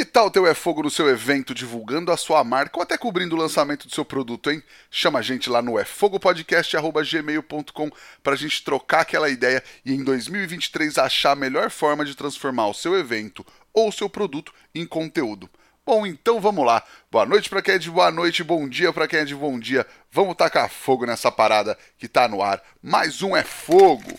Que tal o teu é fogo no seu evento, divulgando a sua marca ou até cobrindo o lançamento do seu produto, hein? Chama a gente lá no efogopodcast.gmail.com pra gente trocar aquela ideia e em 2023 achar a melhor forma de transformar o seu evento ou o seu produto em conteúdo. Bom, então vamos lá. Boa noite para quem é de boa noite, bom dia para quem é de bom dia. Vamos tacar fogo nessa parada que tá no ar. Mais um é fogo.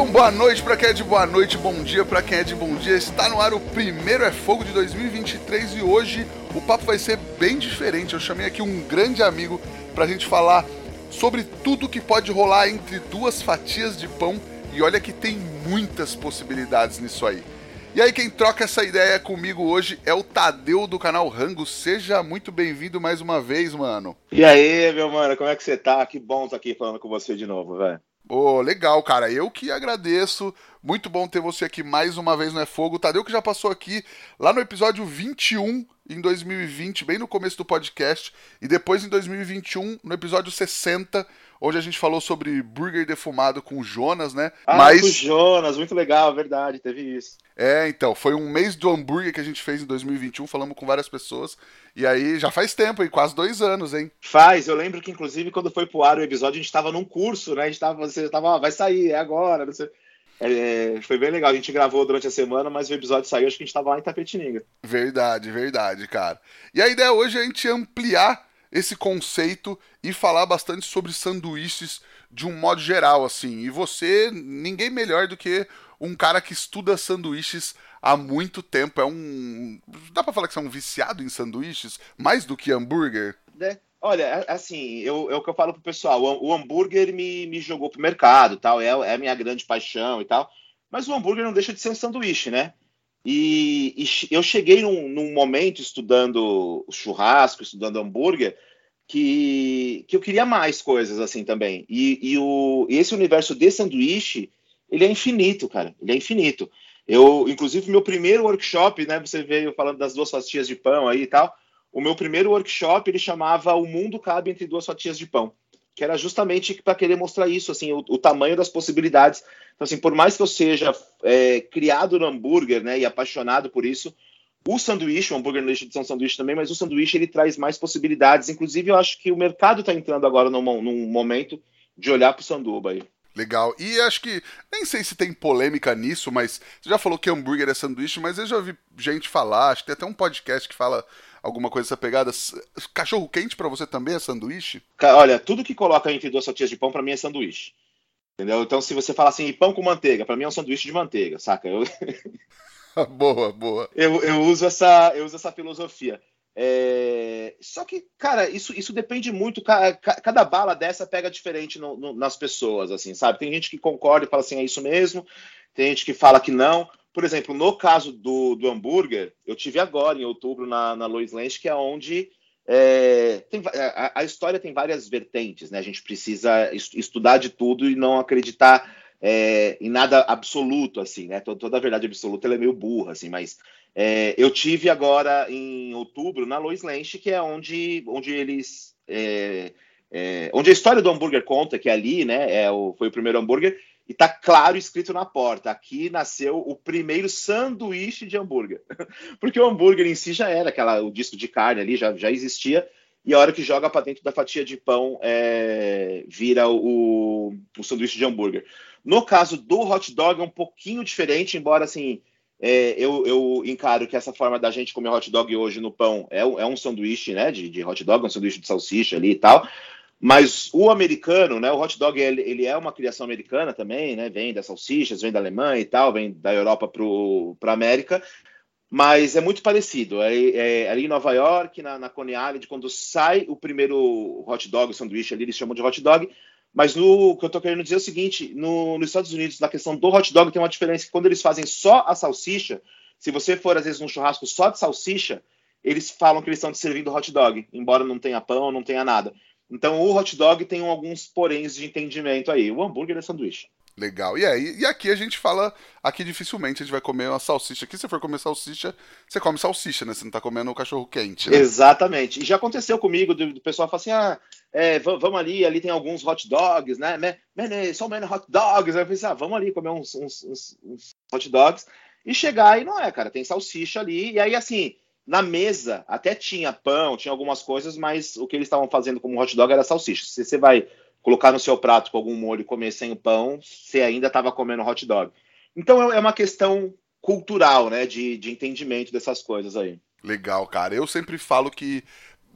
Então, boa noite para quem é de boa noite, bom dia para quem é de bom dia. Está no ar o primeiro É Fogo de 2023 e hoje o papo vai ser bem diferente. Eu chamei aqui um grande amigo para a gente falar sobre tudo que pode rolar entre duas fatias de pão e olha que tem muitas possibilidades nisso aí. E aí, quem troca essa ideia comigo hoje é o Tadeu do canal Rango. Seja muito bem-vindo mais uma vez, mano. E aí, meu mano, como é que você tá? Que bom estar aqui falando com você de novo, velho. Oh, legal, cara. Eu que agradeço. Muito bom ter você aqui mais uma vez no É Fogo. O Tadeu que já passou aqui lá no episódio 21 em 2020, bem no começo do podcast, e depois em 2021, no episódio 60, onde a gente falou sobre burger defumado com o Jonas, né? Ah, Mas... com o Jonas, muito legal, verdade, teve isso. É, então, foi um mês do hambúrguer que a gente fez em 2021, falamos com várias pessoas, e aí já faz tempo, hein? quase dois anos, hein? Faz, eu lembro que inclusive quando foi pro ar o episódio, a gente tava num curso, né? A gente tava, você tava, vai sair, é agora, não sei. É, foi bem legal. A gente gravou durante a semana, mas o episódio saiu, acho que a gente tava lá em Tapetininga. Verdade, verdade, cara. E a ideia hoje é a gente ampliar esse conceito e falar bastante sobre sanduíches de um modo geral, assim. E você, ninguém melhor do que um cara que estuda sanduíches há muito tempo. É um. Dá pra falar que você é um viciado em sanduíches? Mais do que hambúrguer? É. Olha, assim, eu, é o que eu falo pro pessoal. O, o hambúrguer me, me jogou pro mercado, tal, é, é a minha grande paixão e tal. Mas o hambúrguer não deixa de ser um sanduíche, né? E, e eu cheguei num, num, momento estudando churrasco, estudando hambúrguer, que, que eu queria mais coisas assim também. E, e, o, e esse universo de sanduíche, ele é infinito, cara. Ele é infinito. Eu, inclusive, meu primeiro workshop, né? Você veio falando das duas fatias de pão aí e tal. O meu primeiro workshop ele chamava O Mundo Cabe entre Duas Fatias de Pão, que era justamente para querer mostrar isso, assim, o, o, tamanho das possibilidades. Então, assim, por mais que eu seja é, criado no hambúrguer, né, e apaixonado por isso, o sanduíche, o hambúrguer deixa de um sanduíche também, mas o sanduíche ele traz mais possibilidades. Inclusive, eu acho que o mercado está entrando agora num, num momento de olhar para o sanduba aí. Legal. E acho que, nem sei se tem polêmica nisso, mas você já falou que hambúrguer é sanduíche, mas eu já vi gente falar, acho que tem até um podcast que fala alguma coisa dessa pegada. Cachorro quente para você também é sanduíche? Olha, tudo que coloca entre duas fatias de pão para mim é sanduíche. Entendeu? Então, se você fala assim, pão com manteiga, para mim é um sanduíche de manteiga, saca? Eu... boa, boa. Eu, eu, uso essa, eu uso essa filosofia. É... Só que, cara, isso, isso depende muito. Cada bala dessa pega diferente no, no, nas pessoas, assim, sabe? Tem gente que concorda e fala assim, é isso mesmo. Tem gente que fala que não. Por exemplo, no caso do, do hambúrguer, eu tive agora, em outubro, na, na Lois Lance, que é onde é, tem, a, a, história tem várias vertentes, né? A gente precisa estudar de tudo e não acreditar é, em nada absoluto, assim, né? Toda, toda a verdade absoluta é meio burra, assim, mas é, eu tive agora em outubro na Lois Lance, que é onde, onde eles. É, é, onde a história do hambúrguer conta, que é ali, né? É o, foi o primeiro hambúrguer, e tá claro escrito na porta: aqui nasceu o primeiro sanduíche de hambúrguer. Porque o hambúrguer em si já era aquela, o disco de carne ali, já, já existia, e a hora que joga para dentro da fatia de pão é, vira o, o sanduíche de hambúrguer. No caso do hot dog é um pouquinho diferente, embora assim. É, eu, eu, encaro que essa forma da gente comer hot dog hoje no pão é, é um sanduíche né, de, de hot dog, um sanduíche de salsicha ali e tal, mas o americano, né, o hot dog, ele, ele, é uma criação americana também, né, vem das salsichas, vem da Alemanha e tal, vem da Europa para a América, mas é muito parecido. É, é, ali em Nova York, na, na Coney Island, quando sai o primeiro hot dog, o sanduíche ali, eles chamam de hot dog, mas no, que eu estou querendo dizer é o seguinte, no, nos Estados Unidos, na questão do hot dog, tem uma diferença que quando eles fazem só a salsicha, Se você for, às vezes, num churrasco só de salsicha, eles falam que eles estão te servindo hot dog, embora não tenha pão, não tenha nada. Então, o hot dog tem alguns poréns de entendimento aí. O hambúrguer é sanduíche. Legal. E aí, e aqui a gente fala, aqui dificilmente a gente vai comer uma salsicha. Aqui, se for comer salsicha, você come salsicha, né? Você não tá comendo o cachorro quente, né? Exatamente. E já aconteceu comigo, do, do pessoal falar assim, ah, é, vamos ali, ali tem alguns hot dogs, né? Man, so many hot dogs. Aí eu pensei, ah, vamos ali comer uns, uns, uns, uns hot dogs. E chegar e não é, cara, tem salsicha ali. E aí, assim, na mesa até tinha pão, tinha algumas coisas, mas o que eles estavam fazendo como hot dog era salsicha. Se você vai colocar no seu prato com algum molho e comer sem o pão, você ainda estava comendo hot dog. Então é, é uma questão cultural, né, de, de entendimento dessas coisas aí. Legal, cara. Eu sempre falo que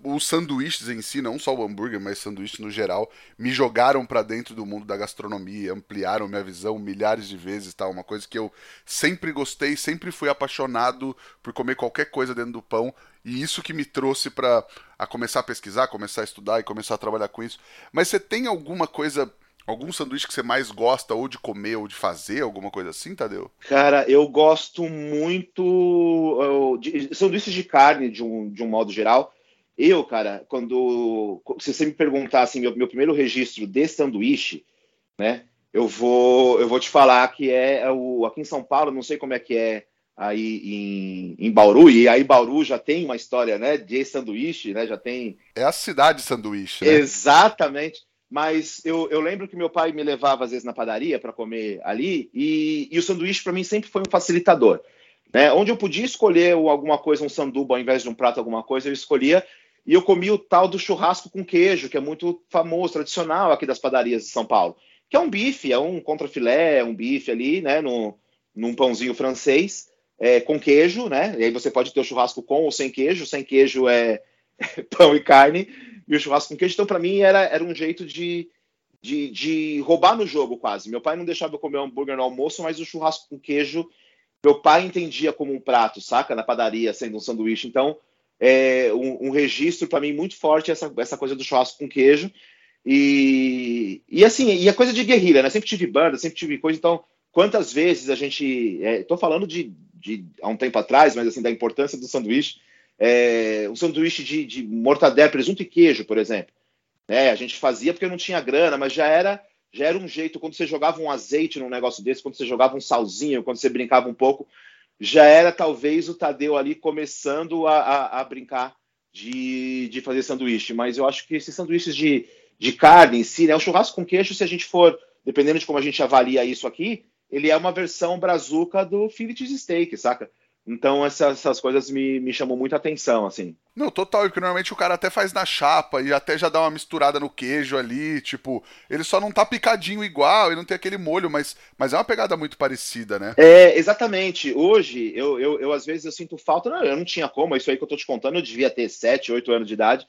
os sanduíches em si, não só o hambúrguer, mas sanduíches no geral, me jogaram para dentro do mundo da gastronomia, ampliaram minha visão milhares de vezes, tá? Uma coisa que eu sempre gostei, sempre fui apaixonado por comer qualquer coisa dentro do pão, e isso que me trouxe para a começar a pesquisar, começar a estudar e começar a trabalhar com isso. Mas você tem alguma coisa algum sanduíche que você mais gosta ou de comer ou de fazer, alguma coisa assim, Tadeu? Cara, eu gosto muito de sanduíches de carne de um, de um modo geral. Eu, cara, quando. Se você me perguntar assim, meu, meu primeiro registro de sanduíche, né? Eu vou, eu vou te falar que é, é o, aqui em São Paulo, não sei como é que é aí em, em Bauru, e aí Bauru já tem uma história, né, de sanduíche, né, já tem... É a cidade sanduíche, né? Exatamente, mas eu, eu lembro que meu pai me levava às vezes na padaria para comer ali, e, e o sanduíche para mim sempre foi um facilitador, né, onde eu podia escolher alguma coisa, um sanduba ao invés de um prato, alguma coisa, eu escolhia, e eu comi o tal do churrasco com queijo, que é muito famoso, tradicional aqui das padarias de São Paulo. Que é um bife, é um contrafilé, é um bife ali, né? No, num pãozinho francês, é, com queijo, né? E aí você pode ter o churrasco com ou sem queijo. Sem queijo é, pão e carne, e o churrasco com queijo. Então, para mim, era, era um jeito de, de, de roubar no jogo, quase. Meu pai não deixava eu comer hambúrguer no almoço, mas o churrasco com queijo, meu pai entendia como um prato, saca? Na padaria, sendo um sanduíche. Então é, um, um, registro para mim muito forte essa, essa coisa do churrasco com queijo. E, e assim, e a coisa de guerrilha, né? Sempre tive banda, sempre tive coisa, então quantas vezes a gente. Estou é, falando de, de há um tempo atrás, mas assim, da importância do sanduíche. É, um sanduíche de, de mortadela, presunto e queijo, por exemplo. É, a gente fazia porque não tinha grana, mas já era já era um jeito, quando você jogava um azeite num negócio desse, quando você jogava um salzinho, quando você brincava um pouco, já era talvez o Tadeu ali começando a, a, a brincar de, de fazer sanduíche. Mas eu acho que esses sanduíches de, de carne em si, né? O churrasco com queijo, se a gente for, dependendo de como a gente avalia isso aqui, ele é uma versão brazuca do fillet steak, saca? Então essas, essas coisas me, me chamam muita atenção, assim. Não, total, porque normalmente o cara até faz na chapa e até já dá uma misturada no queijo ali, tipo, ele só não tá picadinho igual, ele não tem aquele molho, mas, mas é uma pegada muito parecida, né? É, exatamente. Hoje, eu, eu, eu às vezes eu sinto falta, não, eu não tinha como, isso aí que eu tô te contando, eu devia ter 7, 8 anos de idade,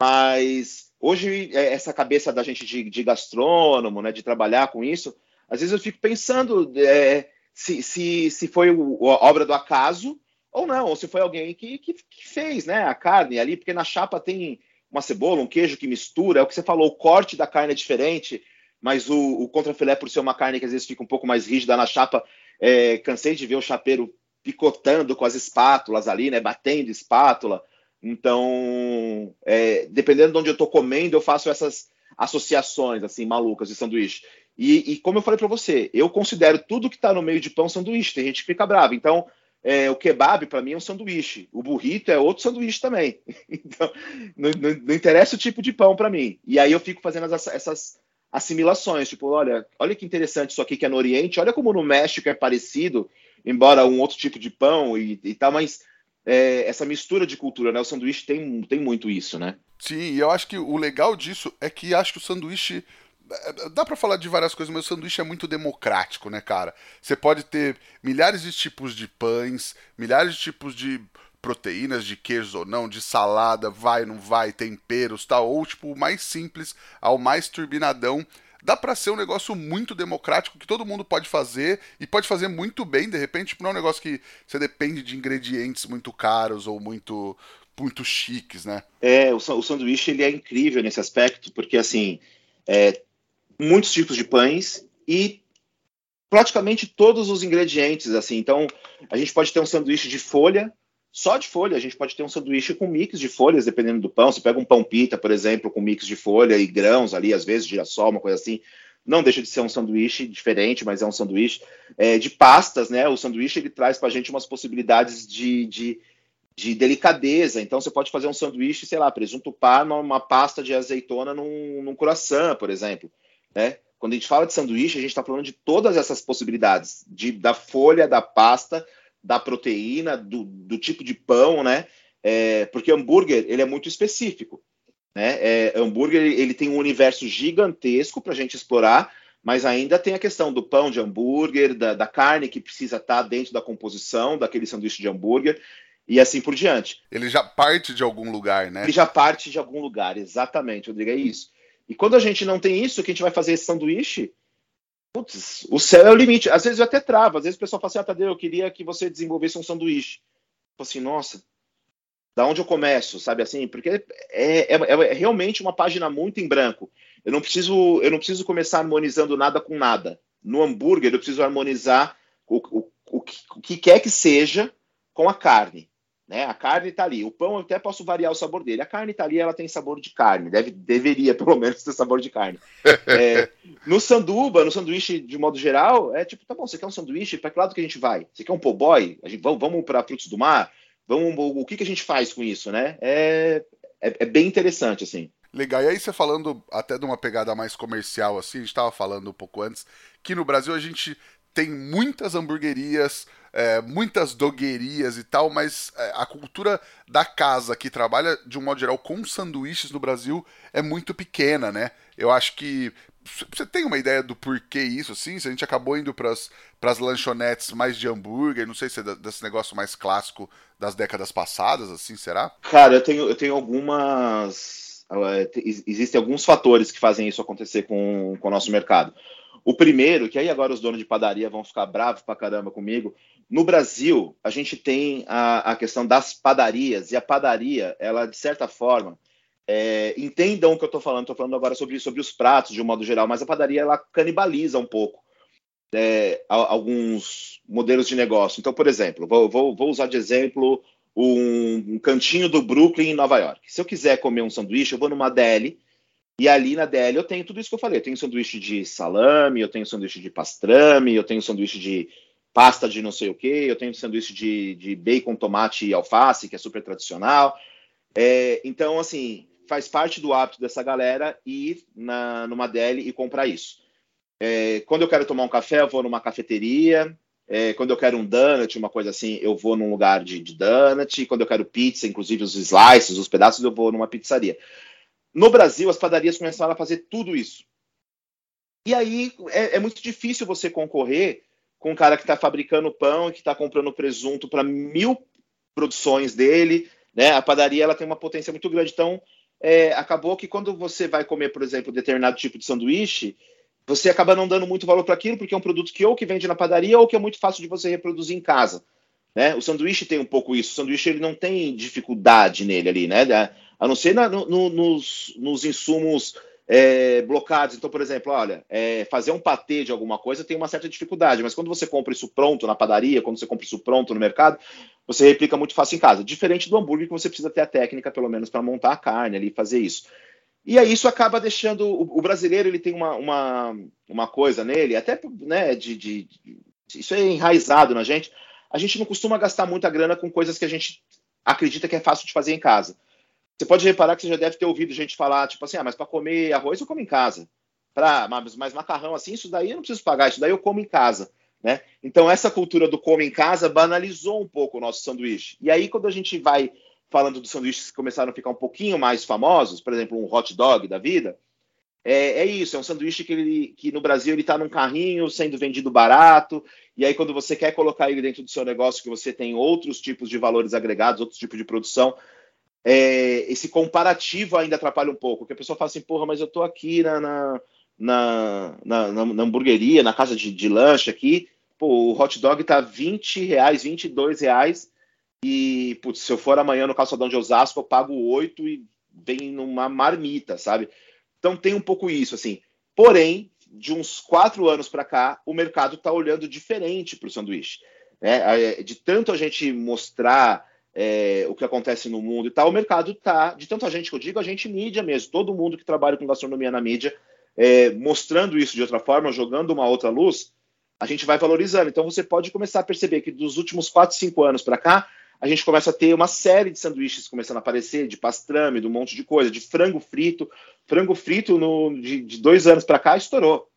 mas hoje é, essa cabeça da gente de, de gastrônomo, né, de trabalhar com isso, às vezes eu fico pensando, é, se, se, se foi o, a obra do acaso ou não, ou se foi alguém que, que, que, fez né, a carne ali, porque na chapa tem uma cebola, um queijo que mistura, é o que você falou, o corte da carne é diferente, mas o, o contrafilé, por ser uma carne que às vezes fica um pouco mais rígida na chapa, é, cansei de ver o chapeiro picotando com as espátulas ali, né, batendo espátula. Então, é, dependendo de onde eu estou comendo, eu faço essas associações assim malucas de sanduíche. E, e como eu falei para você, eu considero tudo que está no meio de pão sanduíche. Tem gente que fica brava. Então, é, o kebab para mim é um sanduíche. O burrito é outro sanduíche também. Então, não, não, não interessa o tipo de pão para mim. E aí eu fico fazendo as, essas assimilações. Tipo, olha, olha que interessante isso aqui que é no Oriente. Olha como no México é parecido, embora um outro tipo de pão e, e tal, mas é, essa mistura de cultura, né? O sanduíche tem, tem muito isso, né? Sim, e eu acho que o legal disso é que acho que o sanduíche Dá para falar de várias coisas, mas o sanduíche é muito democrático, né, cara? Você pode ter milhares de tipos de pães, milhares de tipos de proteínas, de queijos ou não, de salada, vai, não vai, temperos, tal, ou tipo o mais simples ao mais turbinadão. Dá para ser um negócio muito democrático que todo mundo pode fazer e pode fazer muito bem, de repente, tipo, não é um negócio que você depende de ingredientes muito caros ou muito muito chiques, né? É, o, o sanduíche ele é incrível nesse aspecto, porque assim, é, muitos tipos de pães e praticamente todos os ingredientes, assim. Então, a gente pode ter um sanduíche de folha, só de folha. A gente pode ter um sanduíche com mix de folhas, dependendo do pão. Você pega um pão pita, por exemplo, com mix de folha e grãos ali, às vezes girassol, uma coisa assim. Não deixa de ser um sanduíche diferente, mas é um sanduíche é, de pastas, né? O sanduíche ele traz para a gente umas possibilidades de, de, de, delicadeza. Então você pode fazer um sanduíche, sei lá, presunto par numa pasta de azeitona num, num croissant, por exemplo, né? Quando a gente fala de sanduíche, a gente está falando de todas essas possibilidades, de, da folha, da pasta, da proteína, do, do tipo de pão, né? É, porque hambúrguer ele é muito específico. Né? É, hambúrguer ele tem um universo gigantesco para a gente explorar, mas ainda tem a questão do pão de hambúrguer, da, da carne que precisa estar tá dentro da composição daquele sanduíche de hambúrguer e assim por diante. Ele já parte de algum lugar, né? Ele já parte de algum lugar, exatamente, Rodrigo, é isso. E quando a gente não tem isso, que a gente vai fazer esse sanduíche, putz, o céu é o limite. Às vezes eu até travo, às vezes o pessoal fala assim, ah, Tadeu, eu queria que você desenvolvesse um sanduíche. Tipo assim, nossa, da onde eu começo, sabe assim? Porque é, é, é, é, realmente uma página muito em branco. Eu não preciso, eu não preciso começar harmonizando nada com nada. No hambúrguer, eu preciso harmonizar o, o, o, que, o que quer que seja com a carne. Né? A carne está ali. O pão eu até posso variar o sabor dele. A carne está ali, ela tem sabor de carne. Deve, deveria, pelo menos, ter sabor de carne. É, no sanduba, no sanduíche, de modo geral, é tipo, tá bom, você quer um sanduíche? Para que lado que a gente vai? Você quer um po' boy? A gente, vamos vamos para frutos do mar? Vamos, o que, que a gente faz com isso, né? É, é, é bem interessante, assim. Legal. E aí você falando até de uma pegada mais comercial, assim, a gente estava falando um pouco antes, que no Brasil a gente tem muitas hamburguerias, é, muitas doguerias e tal, mas é, a cultura da casa que trabalha, de um modo geral, com sanduíches no Brasil é muito pequena, né? Eu acho que. Você tem uma ideia do porquê isso, assim? Se a gente acabou indo para as lanchonetes mais de hambúrguer, não sei se é desse negócio mais clássico das décadas passadas, assim, será? Cara, eu tenho, eu tenho algumas. Existem alguns fatores que fazem isso acontecer com, com o nosso mercado. O primeiro, que aí agora os donos de padaria vão ficar bravos pra caramba comigo. No Brasil, a gente tem a, a questão das padarias, e a padaria, ela, de certa forma, é, entendam o que eu estou falando, estou falando agora sobre, sobre os pratos de um modo geral, mas a padaria ela canibaliza um pouco é, alguns modelos de negócio. Então, por exemplo, vou, vou, vou usar de exemplo um, um, cantinho do Brooklyn em Nova York. Se eu quiser comer um sanduíche, eu vou numa DL e ali na DL eu tenho tudo isso que eu falei. Eu tenho sanduíche de salame, eu tenho sanduíche de pastrame, eu tenho sanduíche de pasta de não sei o que, eu tenho sanduíche de, de bacon, tomate e alface, que é super tradicional. É, então, assim, faz parte do hábito dessa galera ir na, numa DL e comprar isso. É, quando eu quero tomar um café, eu vou numa cafeteria. É, quando eu quero um donut, uma coisa assim, eu vou num lugar de, de donut. Quando eu quero pizza, inclusive os slices, os pedaços, eu vou numa pizzaria. No Brasil, as padarias começaram a fazer tudo isso. E aí é, é muito difícil você concorrer com um cara que está fabricando pão e que está comprando presunto para mil produções dele. Né? A padaria ela tem uma potência muito grande. Então, é, acabou que quando você vai comer, por exemplo, determinado tipo de sanduíche, você acaba não dando muito valor para aquilo, porque é um produto que ou que vende na padaria ou que é muito fácil de você reproduzir em casa. Né? O sanduíche tem um pouco isso. O sanduíche ele não tem dificuldade nele ali, né? a não ser na, no, nos, nos, insumos é, blocados. Então, por exemplo, olha, é, fazer um patê de alguma coisa tem uma certa dificuldade, mas quando você compra isso pronto na padaria, quando você compra isso pronto no mercado, você replica muito fácil em casa. Diferente do hambúrguer, que você precisa ter a técnica, pelo menos, para montar a carne ali e fazer isso. E aí isso acaba deixando. O, o brasileiro ele tem uma, uma, uma coisa nele, até né, de, de, de, Isso é enraizado na gente. A gente não costuma gastar muita grana com coisas que a gente acredita que é fácil de fazer em casa. Você pode reparar que você já deve ter ouvido gente falar, tipo assim, ah, mas para comer arroz eu como em casa. Pra, mas, mas macarrão assim, isso daí eu não preciso pagar, isso daí eu como em casa. Né? Então, essa cultura do come em casa banalizou um pouco o nosso sanduíche. E aí, quando a gente vai falando dos sanduíches que começaram a ficar um pouquinho mais famosos, por exemplo, um hot dog da vida, é, é isso, é um sanduíche que, ele, que no Brasil ele está num carrinho sendo vendido barato, e aí quando você quer colocar ele dentro do seu negócio, que você tem outros tipos de valores agregados, outros tipos de produção, é, esse comparativo ainda atrapalha um pouco, que a pessoa fala assim, porra, mas eu tô aqui na, na, na, na, na hamburgueria, na casa de, de, lanche aqui, pô, o hot dog tá 20 reais, 22 reais, e, putz, se eu for amanhã no calçadão de Osasco, eu pago 8 e vem numa marmita, sabe? Então tem um pouco isso, assim. Porém, de uns quatro anos para cá, o mercado está olhando diferente para o sanduíche. Né? De tanto a gente mostrar é, o que acontece no mundo e tal, o mercado está, de tanta gente que eu digo, a gente mídia mesmo, todo mundo que trabalha com gastronomia na mídia, é, mostrando isso de outra forma, jogando uma outra luz, a gente vai valorizando. Então você pode começar a perceber que dos últimos 4, 5 anos para cá, a gente começa a ter uma série de sanduíches começando a aparecer, de pastrame, de um monte de coisa, de frango frito. Frango frito no, de, de dois anos para cá estourou.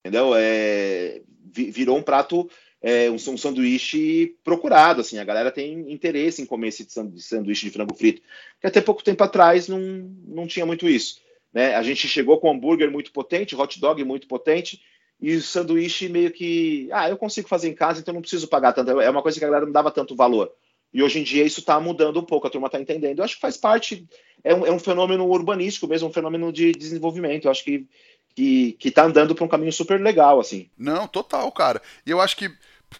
Entendeu? É, virou um prato é, um, um, sanduíche procurado, assim, a galera tem interesse em comer esse sanduíche de frango frito, que até pouco tempo atrás não, não tinha muito isso. Né? A gente chegou com hambúrguer muito potente, hot dog muito potente, e o sanduíche meio que, ah, eu consigo fazer em casa, então não preciso pagar tanto. É uma coisa que a galera não dava tanto valor. E hoje em dia isso está mudando um pouco, a turma está entendendo. Eu acho que faz parte, é um, é um, fenômeno urbanístico mesmo, um fenômeno de desenvolvimento. Eu acho que que, que tá andando para um caminho super legal, assim. Não, total, cara. E eu acho que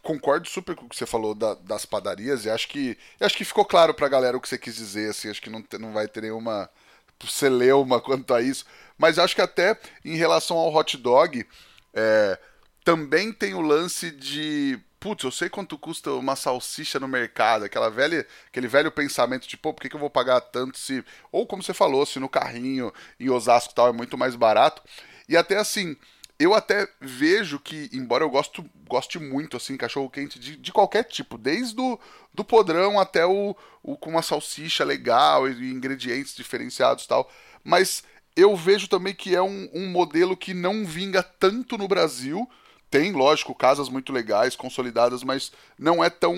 concordo super com o que você falou da, das padarias e acho que acho que ficou claro pra galera o que você quis dizer, assim, acho que não, não vai ter nenhuma celeuma quanto a isso, mas acho que até em relação ao hot dog, é, também tem o lance de putz, eu sei quanto custa uma salsicha no mercado, aquela velha, aquele velho pensamento de, pô, por que, que eu vou pagar tanto se. Ou como você falou, se no carrinho em Osasco tal é muito mais barato. E até assim, eu até vejo que, embora eu gosto, goste muito, assim, cachorro quente de, de qualquer tipo, desde o do podrão até o, o com uma salsicha legal e ingredientes diferenciados tal, mas eu vejo também que é um, um modelo que não vinga tanto no Brasil, tem, lógico, casas muito legais, consolidadas, mas não é tão.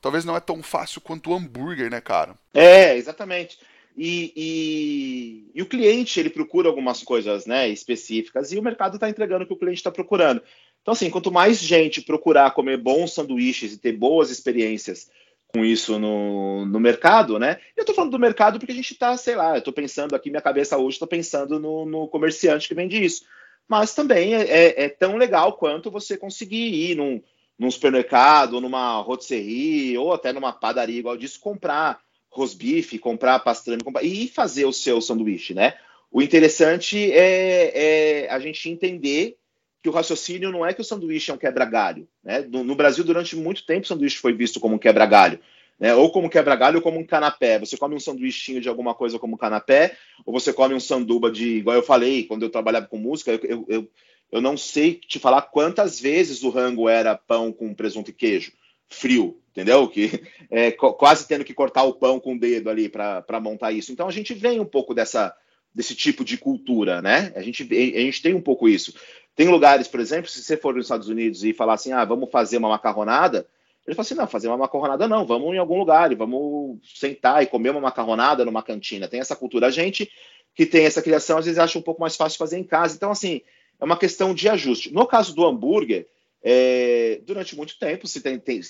Talvez não é tão fácil quanto o hambúrguer, né, cara? É, exatamente. E, e, e, o cliente ele procura algumas coisas né, específicas e o mercado está entregando o que o cliente está procurando. Então, assim, quanto mais gente procurar comer bons sanduíches e ter boas experiências com isso no, no mercado, né? Eu estou falando do mercado porque a gente está, sei lá, eu estou pensando aqui, minha cabeça hoje, estou pensando no, no, comerciante que vende isso. Mas também é, é, é, tão legal quanto você conseguir ir num, num supermercado, numa rotisserie ou até numa padaria igual disso, comprar rosbife, comprar pastrame comprar, e fazer o seu sanduíche, né? O interessante é, é, a gente entender que o raciocínio não é que o sanduíche é um quebra-galho. Né? No, no, Brasil, durante muito tempo, o sanduíche foi visto como um quebra-galho. Né? Ou como quebra-galho ou como um canapé. Você come um sanduichinho de alguma coisa como canapé, ou você come um sanduba de. Igual eu falei, quando eu trabalhava com música, eu, eu, eu, eu não sei te falar quantas vezes o rango era pão com presunto e queijo frio, entendeu? Que é, quase tendo que cortar o pão com o dedo ali para montar isso. Então a gente vem um pouco dessa desse tipo de cultura, né? A gente, a gente tem um pouco isso. Tem lugares, por exemplo, se você for nos Estados Unidos e falar assim, ah, vamos fazer uma macarronada, ele fala assim, não, fazer uma macarronada não, vamos em algum lugar, vamos sentar e comer uma macarronada numa cantina. Tem essa cultura. A gente que tem essa criação, às vezes acha um pouco mais fácil fazer em casa. Então, assim, é uma questão de ajuste. No caso do hambúrguer, é, durante muito tempo, se tem, tem,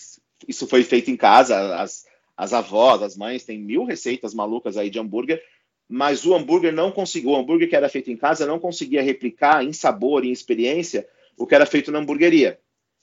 isso foi feito em casa, as, as avós, as mães têm mil receitas malucas aí de hambúrguer, mas o hambúrguer não conseguiu, o hambúrguer que era feito em casa não conseguia replicar em sabor e experiência o que era feito na hamburgueria.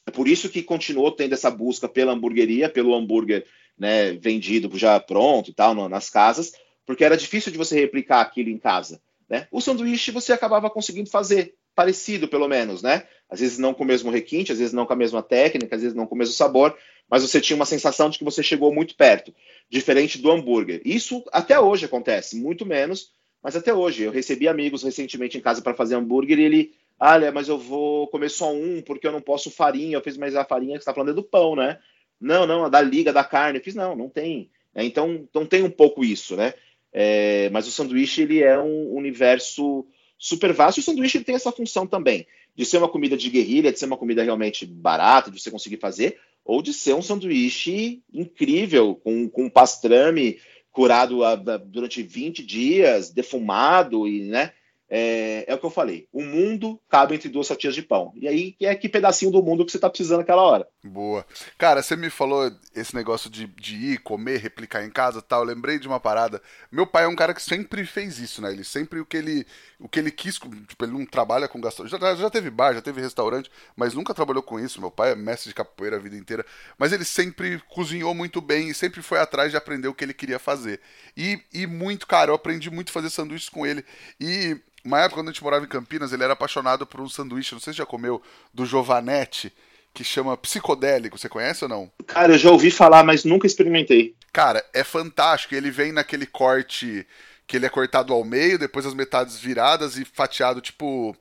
É por isso que continuou tendo essa busca pela hamburgueria, pelo hambúrguer né, vendido já pronto e tal, no, nas casas, porque era difícil de você replicar aquilo em casa. Né? O sanduíche você acabava conseguindo fazer, parecido pelo menos, né? Às vezes não com o mesmo requinte, às vezes não com a mesma técnica, às vezes não com o mesmo sabor, mas você tinha uma sensação de que você chegou muito perto, diferente do hambúrguer. Isso até hoje acontece, muito menos, mas até hoje. Eu recebi amigos recentemente em casa para fazer hambúrguer e ele, olha, mas eu vou comer só um porque eu não posso farinha. Eu fiz, mas a farinha que está falando é do pão, né? Não, não, da liga da carne. Eu fiz, não, não tem. Então, então tem um pouco isso, né? É, mas o sanduíche ele é um universo super vasto. E o sanduíche ele tem essa função também de ser uma comida de guerrilha, de ser uma comida realmente barata, de você conseguir fazer, ou de ser um sanduíche incrível, com, com pastrame curado a, a, durante 20 dias, defumado e, né? É, é, o que eu falei. O mundo cabe entre duas fatias de pão. E aí é que pedacinho do mundo que você está precisando naquela hora. Boa. Cara, você me falou esse negócio de, de ir, comer, replicar em casa tal. Eu lembrei de uma parada. Meu pai é um cara que sempre fez isso, né? Ele sempre o que ele, o que ele quis. Tipo, ele não trabalha com gastronomia. Já, já teve bar, já teve restaurante, mas nunca trabalhou com isso. Meu pai é mestre de capoeira a vida inteira. Mas ele sempre cozinhou muito bem e sempre foi atrás de aprender o que ele queria fazer. E, e muito, cara, eu aprendi muito a fazer sanduíches com ele. E uma época, quando a gente morava em Campinas, ele era apaixonado por um sanduíche, não sei se já comeu, do Giovanetti que chama Psicodélico. Você conhece ou não? Cara, eu já ouvi falar, mas nunca experimentei. Cara, é fantástico. Ele vem naquele corte que ele é cortado ao meio, depois as metades viradas e fatiado, tipo.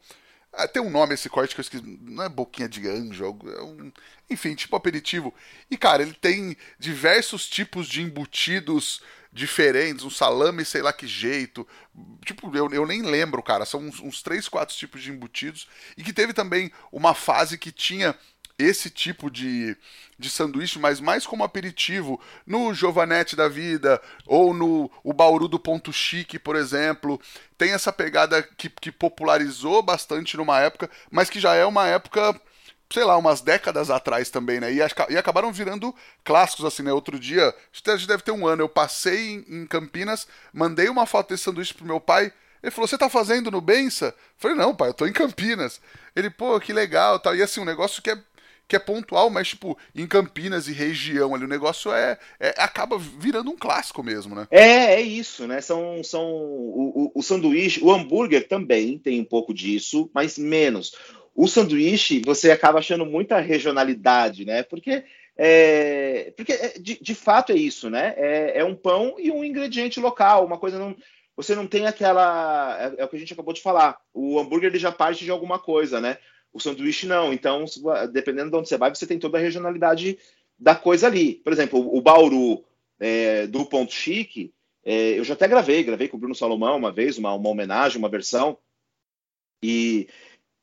Ah, tem um nome esse corte que eu esqueci. Não é boquinha de anjo, é um... enfim, tipo aperitivo. E, cara, ele tem diversos tipos de embutidos diferentes, um salame, sei lá que jeito. Tipo, eu, eu nem lembro, cara. São uns, uns 3, 4 tipos de embutidos. E que teve também uma fase que tinha esse tipo de, de sanduíche, mas mais como aperitivo, no Giovanetti da vida, ou no o Bauru do Ponto Chique, por exemplo. Tem essa pegada que, que popularizou bastante numa época, mas que já é uma época, sei lá, umas décadas atrás também, né? E, e acabaram virando clássicos, assim, né? Outro dia, acho que deve ter um ano, eu passei em, em Campinas, mandei uma foto desse sanduíche pro meu pai. Ele falou: Você tá fazendo no Bença? Eu falei: Não, pai, eu tô em Campinas. Ele, pô, que legal tal. E assim, um negócio que é que é pontual, mas, tipo, em Campinas e região ali, o negócio é, é acaba virando um clássico mesmo, né? É, é isso, né? São, são o, o, o sanduíche, o hambúrguer também tem um pouco disso, mas menos. O sanduíche, você acaba achando muita regionalidade, né? Porque é, porque é, de, de, fato é isso, né? É, é, um pão e um ingrediente local, uma coisa não. Você não tem aquela. É, é, o que a gente acabou de falar. O hambúrguer ele já parte de alguma coisa, né? O sanduíche não. Então, dependendo de onde você vai, você tem toda a regionalidade da coisa ali. Por exemplo, o Bauru é, do Ponto Chique, é, eu já até gravei, gravei com o Bruno Salomão uma vez, uma, uma homenagem, uma versão. E,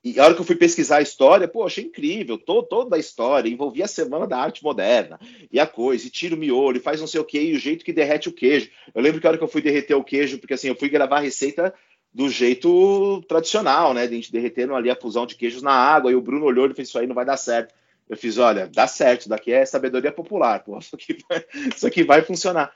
e a hora que eu fui pesquisar a história, pô, achei incrível, toda a história, envolvia a Semana da Arte Moderna, e a coisa, e tira o miolo, e faz não sei o que, e o jeito que derrete o queijo. Eu lembro que a hora que eu fui derreter o queijo, porque assim, eu fui gravar a receita do jeito tradicional, né? De a gente derretendo ali a fusão de queijos na água, e o Bruno olhou e fez isso aí não vai dar certo. Eu fiz, olha, dá certo, daqui é sabedoria popular, pô, isso aqui vai, isso aqui vai funcionar.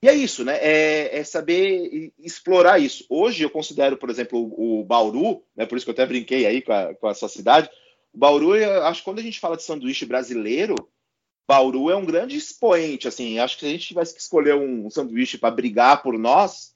E é isso, né? É, é, saber explorar isso. Hoje eu considero, por exemplo, o, o Bauru, né? Por isso que eu até brinquei aí com a, com a sua cidade. O Bauru, eu acho que quando a gente fala de sanduíche brasileiro, Bauru é um grande expoente, assim. Acho que se a gente tivesse que escolher um sanduíche para brigar por nós,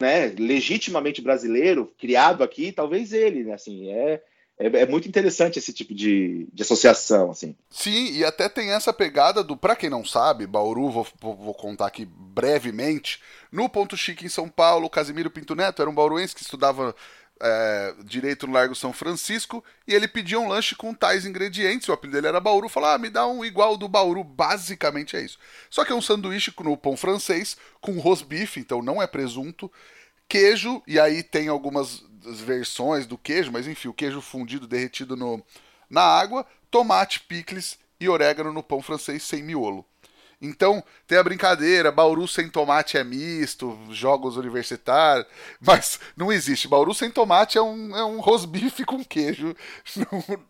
né, legitimamente brasileiro, criado aqui, talvez ele, né, assim, é, é, é, muito interessante esse tipo de, de associação, assim. Sim, e até tem essa pegada do, para quem não sabe, Bauru, vou, vou, contar aqui brevemente, no Ponto Chique em São Paulo, Casimiro Pinto Neto era um bauruense que estudava é, direito no Largo São Francisco e ele pedia um lanche com tais ingredientes. O apelido dele era Bauru. Falou: ah, me dá um igual do Bauru. Basicamente é isso. Só que é um sanduíche no pão francês com rosbife, então não é presunto, queijo, e aí tem algumas versões do queijo, mas enfim, o queijo fundido derretido no, na água, tomate, picles e orégano no pão francês sem miolo. Então, tem a brincadeira, Bauru sem tomate é misto, jogos universitários, mas não existe. Bauru sem tomate é um, é um rosbife com queijo, não,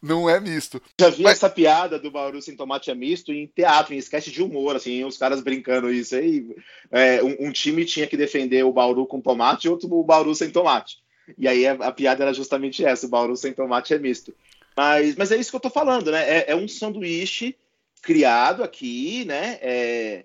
não é misto. Já vi mas... essa piada do Bauru sem tomate é misto em teatro, em sketch de humor, assim, os caras brincando isso aí. É, um, um, time tinha que defender o Bauru com tomate e outro o Bauru sem tomate. E aí a, a piada era justamente essa, o Bauru sem tomate é misto. Mas, mas é isso que eu tô falando, né? É, é um sanduíche criado aqui, né? É,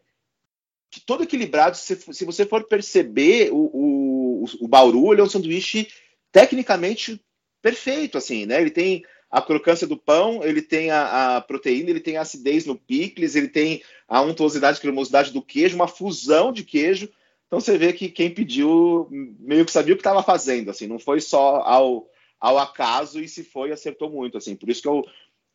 todo equilibrado. Se, se, você for perceber, o, o, o Bauru é um sanduíche tecnicamente perfeito, assim, né? Ele tem a crocância do pão, ele tem a, a, proteína, ele tem a acidez no picles, ele tem a untuosidade, cremosidade do queijo, uma fusão de queijo. Então você vê que quem pediu meio que sabia o que estava fazendo, assim, não foi só ao, ao acaso e se foi acertou muito, assim. Por isso que eu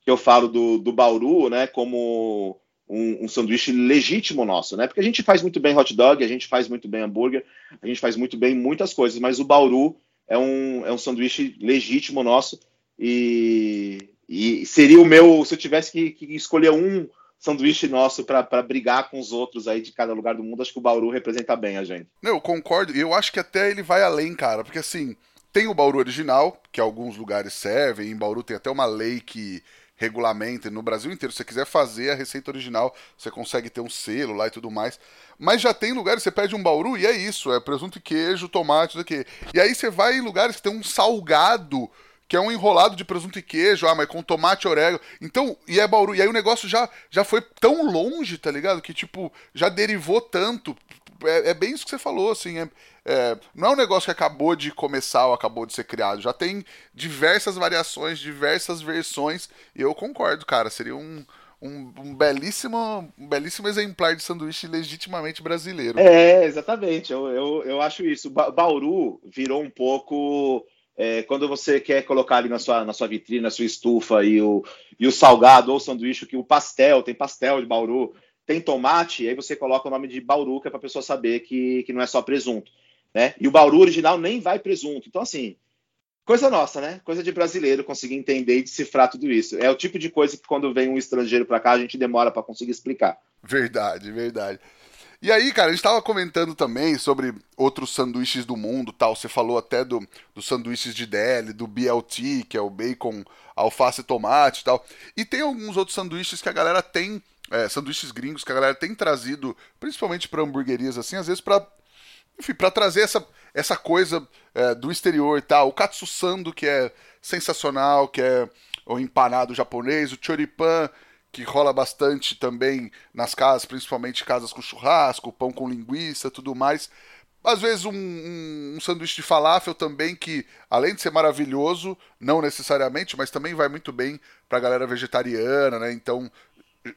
que eu falo do, do Bauru, né, como um, um, sanduíche legítimo nosso, né? Porque a gente faz muito bem hot dog, a gente faz muito bem hambúrguer, a gente faz muito bem muitas coisas, mas o Bauru é um, é um sanduíche legítimo nosso e, e seria o meu, se eu tivesse que, que escolher um sanduíche nosso para brigar com os outros aí de cada lugar do mundo, acho que o Bauru representa bem a gente. Eu concordo, e eu acho que até ele vai além, cara, porque assim, tem o Bauru original, que alguns lugares servem, em Bauru tem até uma lei que regulamentem. No Brasil inteiro, se você quiser fazer a receita original, você consegue ter um selo lá e tudo mais. Mas já tem lugares, você pede um bauru e é isso, é presunto e queijo, tomate, isso aqui. E aí você vai em lugares que tem um salgado que é um enrolado de presunto e queijo, ah, mas com tomate e orégano. Então, e é Bauru. E aí o negócio já, já foi tão longe, tá ligado? Que, tipo, já derivou tanto. É, é bem isso que você falou, assim. É, é, não é um negócio que acabou de começar ou acabou de ser criado. Já tem diversas variações, diversas versões. E eu concordo, cara. Seria um. Um, um, belíssimo, um belíssimo exemplar de sanduíche legitimamente brasileiro. É, exatamente. Eu, eu, eu acho isso. Ba Bauru virou um pouco é, quando você quer colocar ali na sua, na sua vitrine, na sua estufa, e o, e o salgado ou o sanduíche, que o pastel, tem pastel de Bauru, tem tomate, aí você coloca o nome de Bauru, que é para a pessoa saber que, que não é só presunto. Né? E o Bauru original nem vai presunto. Então, assim, coisa nossa, né? Coisa de brasileiro conseguir entender e decifrar tudo isso. É o tipo de coisa que quando vem um estrangeiro para cá, a gente demora para conseguir explicar. Verdade, verdade. E aí, cara, a gente estava comentando também sobre outros sanduíches do mundo, tal. Você falou até do, dos sanduíches de DL, do BLT, que é o bacon, alface e tomate e tal. E tem alguns outros sanduíches que a galera tem, é, sanduíches gringos que a galera tem trazido, principalmente para hamburguerias assim, às vezes para enfim, para trazer essa, essa coisa é, do exterior e tal. O katsusando, que é sensacional, que é o empanado japonês, o choripan, que rola bastante também nas casas, principalmente casas com churrasco, pão com linguiça, tudo mais. Às vezes um, um, um, sanduíche de falafel também que, além de ser maravilhoso, não necessariamente, mas também vai muito bem para a galera vegetariana, né? Então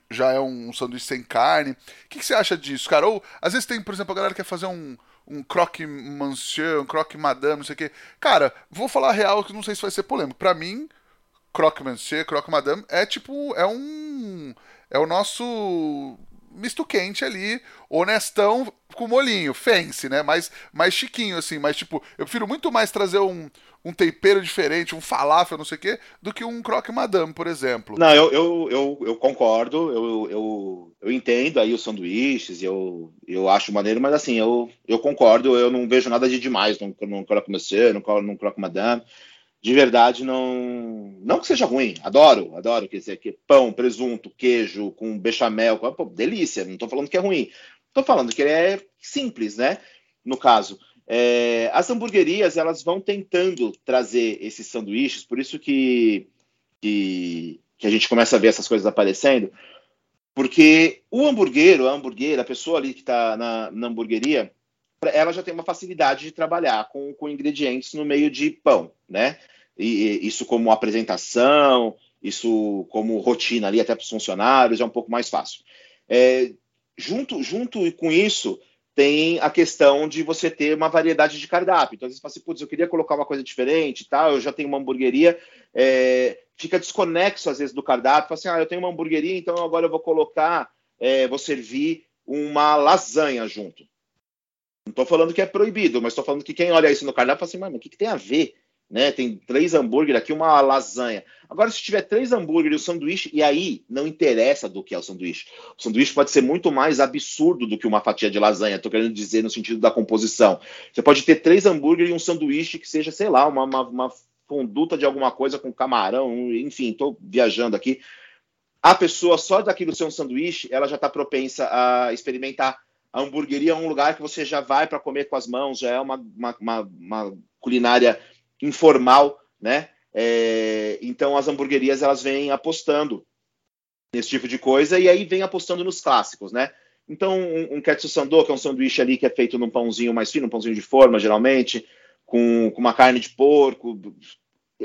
já é um, sanduíche sem carne. O que, que, você acha disso, cara? Ou às vezes tem, por exemplo, a galera que quer fazer um, um croque monsieur, um croque madame, não sei o quê. Cara, vou falar real que não sei se vai ser polêmico. Para mim, croque monsieur, croque madame é tipo, é um é o nosso misto quente ali, honestão com molinho, fancy, né? Mais, mais chiquinho, assim. Mas, tipo, eu prefiro muito mais trazer um, um tempero diferente, um falafel, não sei o quê, do que um croque madame, por exemplo. Não, eu, eu, eu, eu concordo, eu, eu, eu entendo aí os sanduíches, eu, eu acho maneiro, mas assim, eu, eu concordo, eu não vejo nada de demais num, croque monsieur, num croque madame de verdade não não que seja ruim, adoro, adoro, quer dizer, que pão, presunto, queijo com bechamel, pô, delícia, não estou falando que é ruim. Estou falando que ele é simples, né? No caso, é, as hamburguerias elas vão tentando trazer esses sanduíches, por isso que, que, que a gente começa a ver essas coisas aparecendo, porque o hamburguero, a hamburguera, a pessoa ali que está na, na hamburgueria, ela já tem uma facilidade de trabalhar com, com ingredientes no meio de pão, né? E, e isso como apresentação, isso como rotina ali até para os funcionários é um pouco mais fácil. É, junto, junto com isso tem a questão de você ter uma variedade de cardápio. Então, às vezes você fala assim, putz, eu queria colocar uma coisa diferente tal, eu já tenho uma hamburgueria, é, fica desconexo às vezes do cardápio, fala assim, ah, eu tenho uma hamburgueria, então agora eu vou colocar, é, vou servir uma lasanha junto. Não estou falando que é proibido, mas estou falando que quem olha isso no cardápio fala assim, mano, o que, que tem a ver? Né? Tem três hambúrgueres aqui, uma lasanha. Agora, se tiver três hambúrgueres e o sanduíche, e aí não interessa do que é o sanduíche. O sanduíche pode ser muito mais absurdo do que uma fatia de lasanha, estou querendo dizer no sentido da composição. Você pode ter três hambúrgueres e um sanduíche que seja, sei lá, uma, uma, uma conduta de alguma coisa com camarão, enfim, estou viajando aqui. A pessoa, só daquilo ser um sanduíche, ela já está propensa a experimentar a hamburgueria é um lugar que você já vai para comer com as mãos, já é uma, uma, uma, uma culinária informal, né? É, então as hamburguerias elas vêm apostando nesse tipo de coisa e aí vem apostando nos clássicos, né? Então um, um ketsu sandô, que é um sanduíche ali que é feito num pãozinho mais fino, um pãozinho de forma geralmente, com, com uma carne de porco,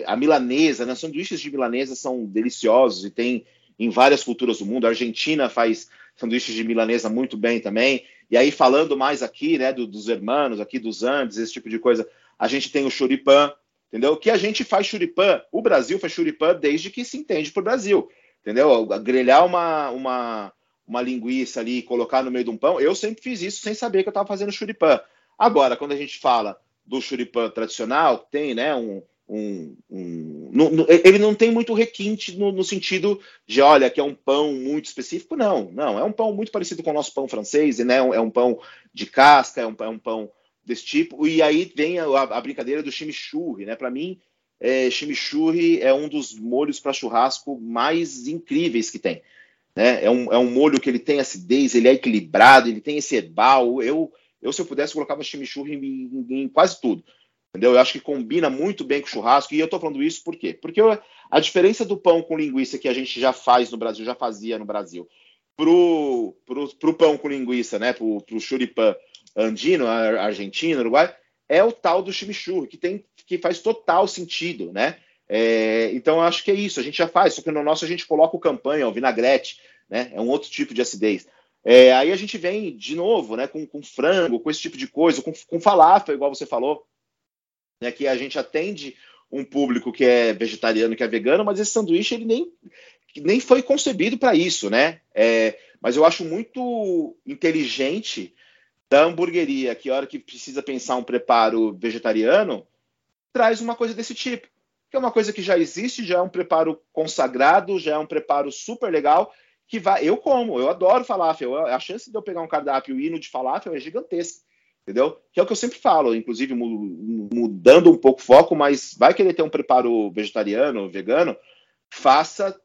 a milanesa, né? Sanduíches de milanesa são deliciosos e tem em várias culturas do mundo. A Argentina faz sanduíches de milanesa muito bem também. E aí, falando mais aqui, né, do, dos hermanos, aqui dos Andes, esse tipo de coisa, a gente tem o churipan, entendeu? Que a gente faz churipan, o Brasil faz churipan desde que se entende por Brasil, entendeu? Grelhar uma, uma, uma linguiça ali e colocar no meio de um pão, eu sempre fiz isso sem saber que eu estava fazendo churipan. Agora, quando a gente fala do churipan tradicional, tem, né, um, um, um no, no, ele não tem muito requinte no, no, sentido de, olha, que é um pão muito específico, não, não, é um pão muito parecido com o nosso pão francês, né, é um pão de casca, é um, é um pão desse tipo, e aí vem a, a brincadeira do chimichurri, né, para mim, é, chimichurri é um dos molhos para churrasco mais incríveis que tem. Né? É, um, é um molho que ele tem acidez, ele é equilibrado, ele tem esse herbal. Eu, eu se eu pudesse, colocava chimichurri em, em, em quase tudo. Entendeu? Eu acho que combina muito bem com churrasco. E eu estou falando isso por quê? Porque eu, a diferença do pão com linguiça que a gente já faz no Brasil, já fazia no Brasil, pro, pro, pro pão com linguiça, né? Pro, pro andino, argentino, uruguai, é o tal do chimichurri, que tem que faz total sentido, né? É, então eu acho que é isso, a gente já faz, só que no nosso a gente coloca o campanha, o vinagrete, né? É um outro tipo de acidez. É, aí a gente vem de novo, né? Com, com frango, com esse tipo de coisa, com, com falafel, igual você falou, né? Que a gente atende um público que é vegetariano, que é vegano, mas esse sanduíche ele nem, nem foi concebido para isso, né? É, mas eu acho muito inteligente da hamburgueria, que a hora que precisa pensar um preparo vegetariano, traz uma coisa desse tipo. Que é uma coisa que já existe, já é um preparo consagrado, já é um preparo super legal, que vai. Eu como, eu adoro falafel. A chance de eu pegar um cardápio hino de falafel é gigantesca. Entendeu? Que é o que eu sempre falo, inclusive mudando um pouco o foco, mas vai querer ter um preparo vegetariano, vegano, faça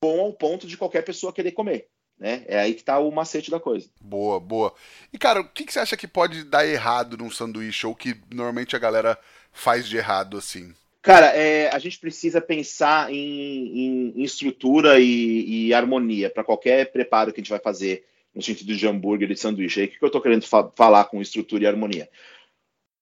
bom ao ponto de qualquer pessoa querer comer. Né? É aí que tá o macete da coisa. Boa, boa. E, cara, o que, que você acha que pode dar errado num sanduíche ou que normalmente a galera faz de errado assim? Cara, é, a gente precisa pensar em, em, em estrutura e, e harmonia para qualquer preparo que a gente vai fazer no sentido de hambúrguer e sanduíche. Aí o que eu estou querendo fa falar com estrutura e harmonia?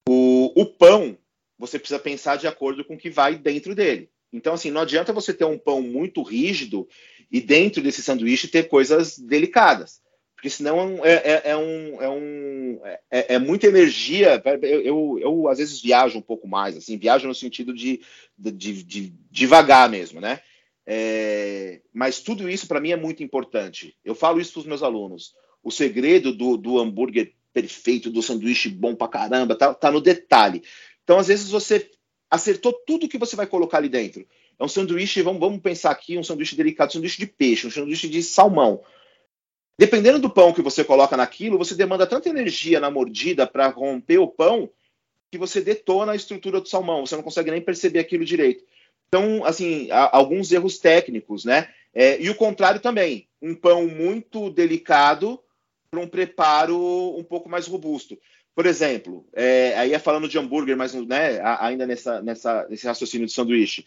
O, o pão, você precisa pensar de acordo com o que vai dentro dele. Então, assim, não adianta você ter um pão muito rígido e dentro desse sanduíche ter coisas delicadas. Porque senão é, é, é um, é, um, é, é muita energia. Eu, eu, eu, às vezes viajo um pouco mais, assim, viajo no sentido de, de, de, de devagar mesmo, né? É, mas tudo isso para mim é muito importante. Eu falo isso para os meus alunos. O segredo do, do hambúrguer perfeito, do sanduíche bom pra caramba, tá, tá no detalhe. Então, às vezes, você acertou tudo que você vai colocar ali dentro. É um sanduíche, vamos, vamos pensar aqui, um sanduíche delicado, um sanduíche de peixe, um sanduíche de salmão. Dependendo do pão que você coloca naquilo, você demanda tanta energia na mordida para romper o pão que você detona a estrutura do salmão. Você não consegue nem perceber aquilo direito. Então, assim, alguns erros técnicos, né? É, e o contrário também. Um pão muito delicado para um preparo um pouco mais robusto. Por exemplo, é, aí é falando de hambúrguer, mas né, ainda nessa, nessa, nesse raciocínio de sanduíche,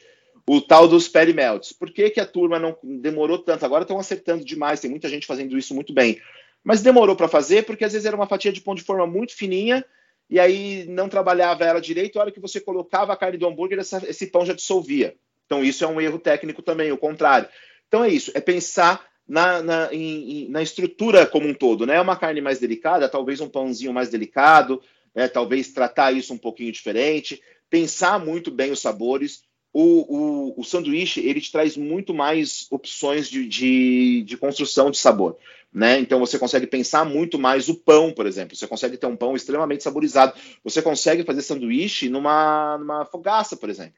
o tal dos perimelts. Por que, que a turma não demorou tanto? Agora estão acertando demais, tem muita gente fazendo isso muito bem. Mas demorou para fazer porque às vezes era uma fatia de pão de forma muito fininha e aí não trabalhava ela direito. A hora que você colocava a carne do hambúrguer, essa, esse pão já dissolvia. Então isso é um erro técnico também, o contrário. Então é isso, é pensar na, na, em, na estrutura como um todo, né? Uma carne mais delicada, talvez um pãozinho mais delicado, né? talvez tratar isso um pouquinho diferente, pensar muito bem os sabores. O, o, o sanduíche ele te traz muito mais opções de, de, de, construção de sabor. Né? Então você consegue pensar muito mais o pão, por exemplo. Você consegue ter um pão extremamente saborizado. Você consegue fazer sanduíche numa, numa fogaça, por exemplo.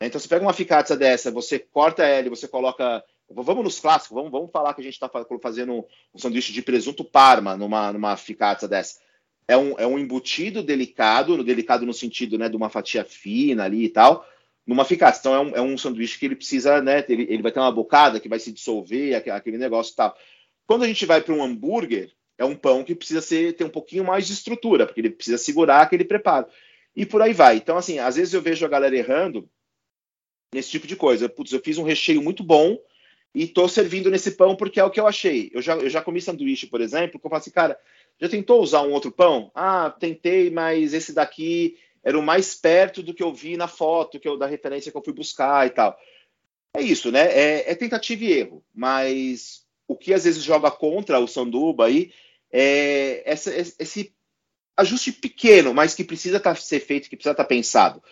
Então você pega uma ficatza dessa, você corta ela você coloca Vamos nos clássicos, vamos, vamos falar que a gente está fazendo um sanduíche de presunto parma numa, numa ficata dessa. É um, é um embutido delicado, delicado no sentido né, de uma fatia fina ali e tal, numa ficata. Então é um, é um sanduíche que ele precisa, né? Ele, ele vai ter uma bocada que vai se dissolver, aquele negócio e tal. Quando a gente vai para um hambúrguer, é um pão que precisa ser, ter um pouquinho mais de estrutura, porque ele precisa segurar aquele preparo. E por aí vai. Então, assim, às vezes eu vejo a galera errando nesse tipo de coisa. Putz, eu fiz um recheio muito bom, e tô servindo nesse pão porque é o que eu achei. Eu já, eu já comi sanduíche, por exemplo, que eu falo assim, cara, já tentou usar um outro pão? Ah, tentei, mas esse daqui era o mais perto do que eu vi na foto, que eu, da referência que eu fui buscar e tal. É isso, né? É, é tentativa e erro, mas o que às vezes joga contra o sanduba aí é essa, esse ajuste pequeno, mas que precisa tá, ser feito, que precisa estar tá pensado.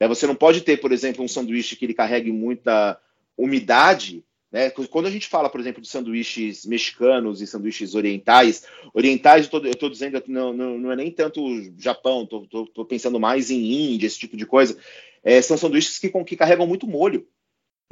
É, você não pode ter, por exemplo, um sanduíche que ele carregue muita umidade né? Quando a gente fala, por exemplo, de sanduíches mexicanos e sanduíches orientais, orientais eu estou dizendo que não, não, não, é nem tanto Japão, estou pensando mais em Índia, esse tipo de coisa. É, são sanduíches que, que carregam muito molho.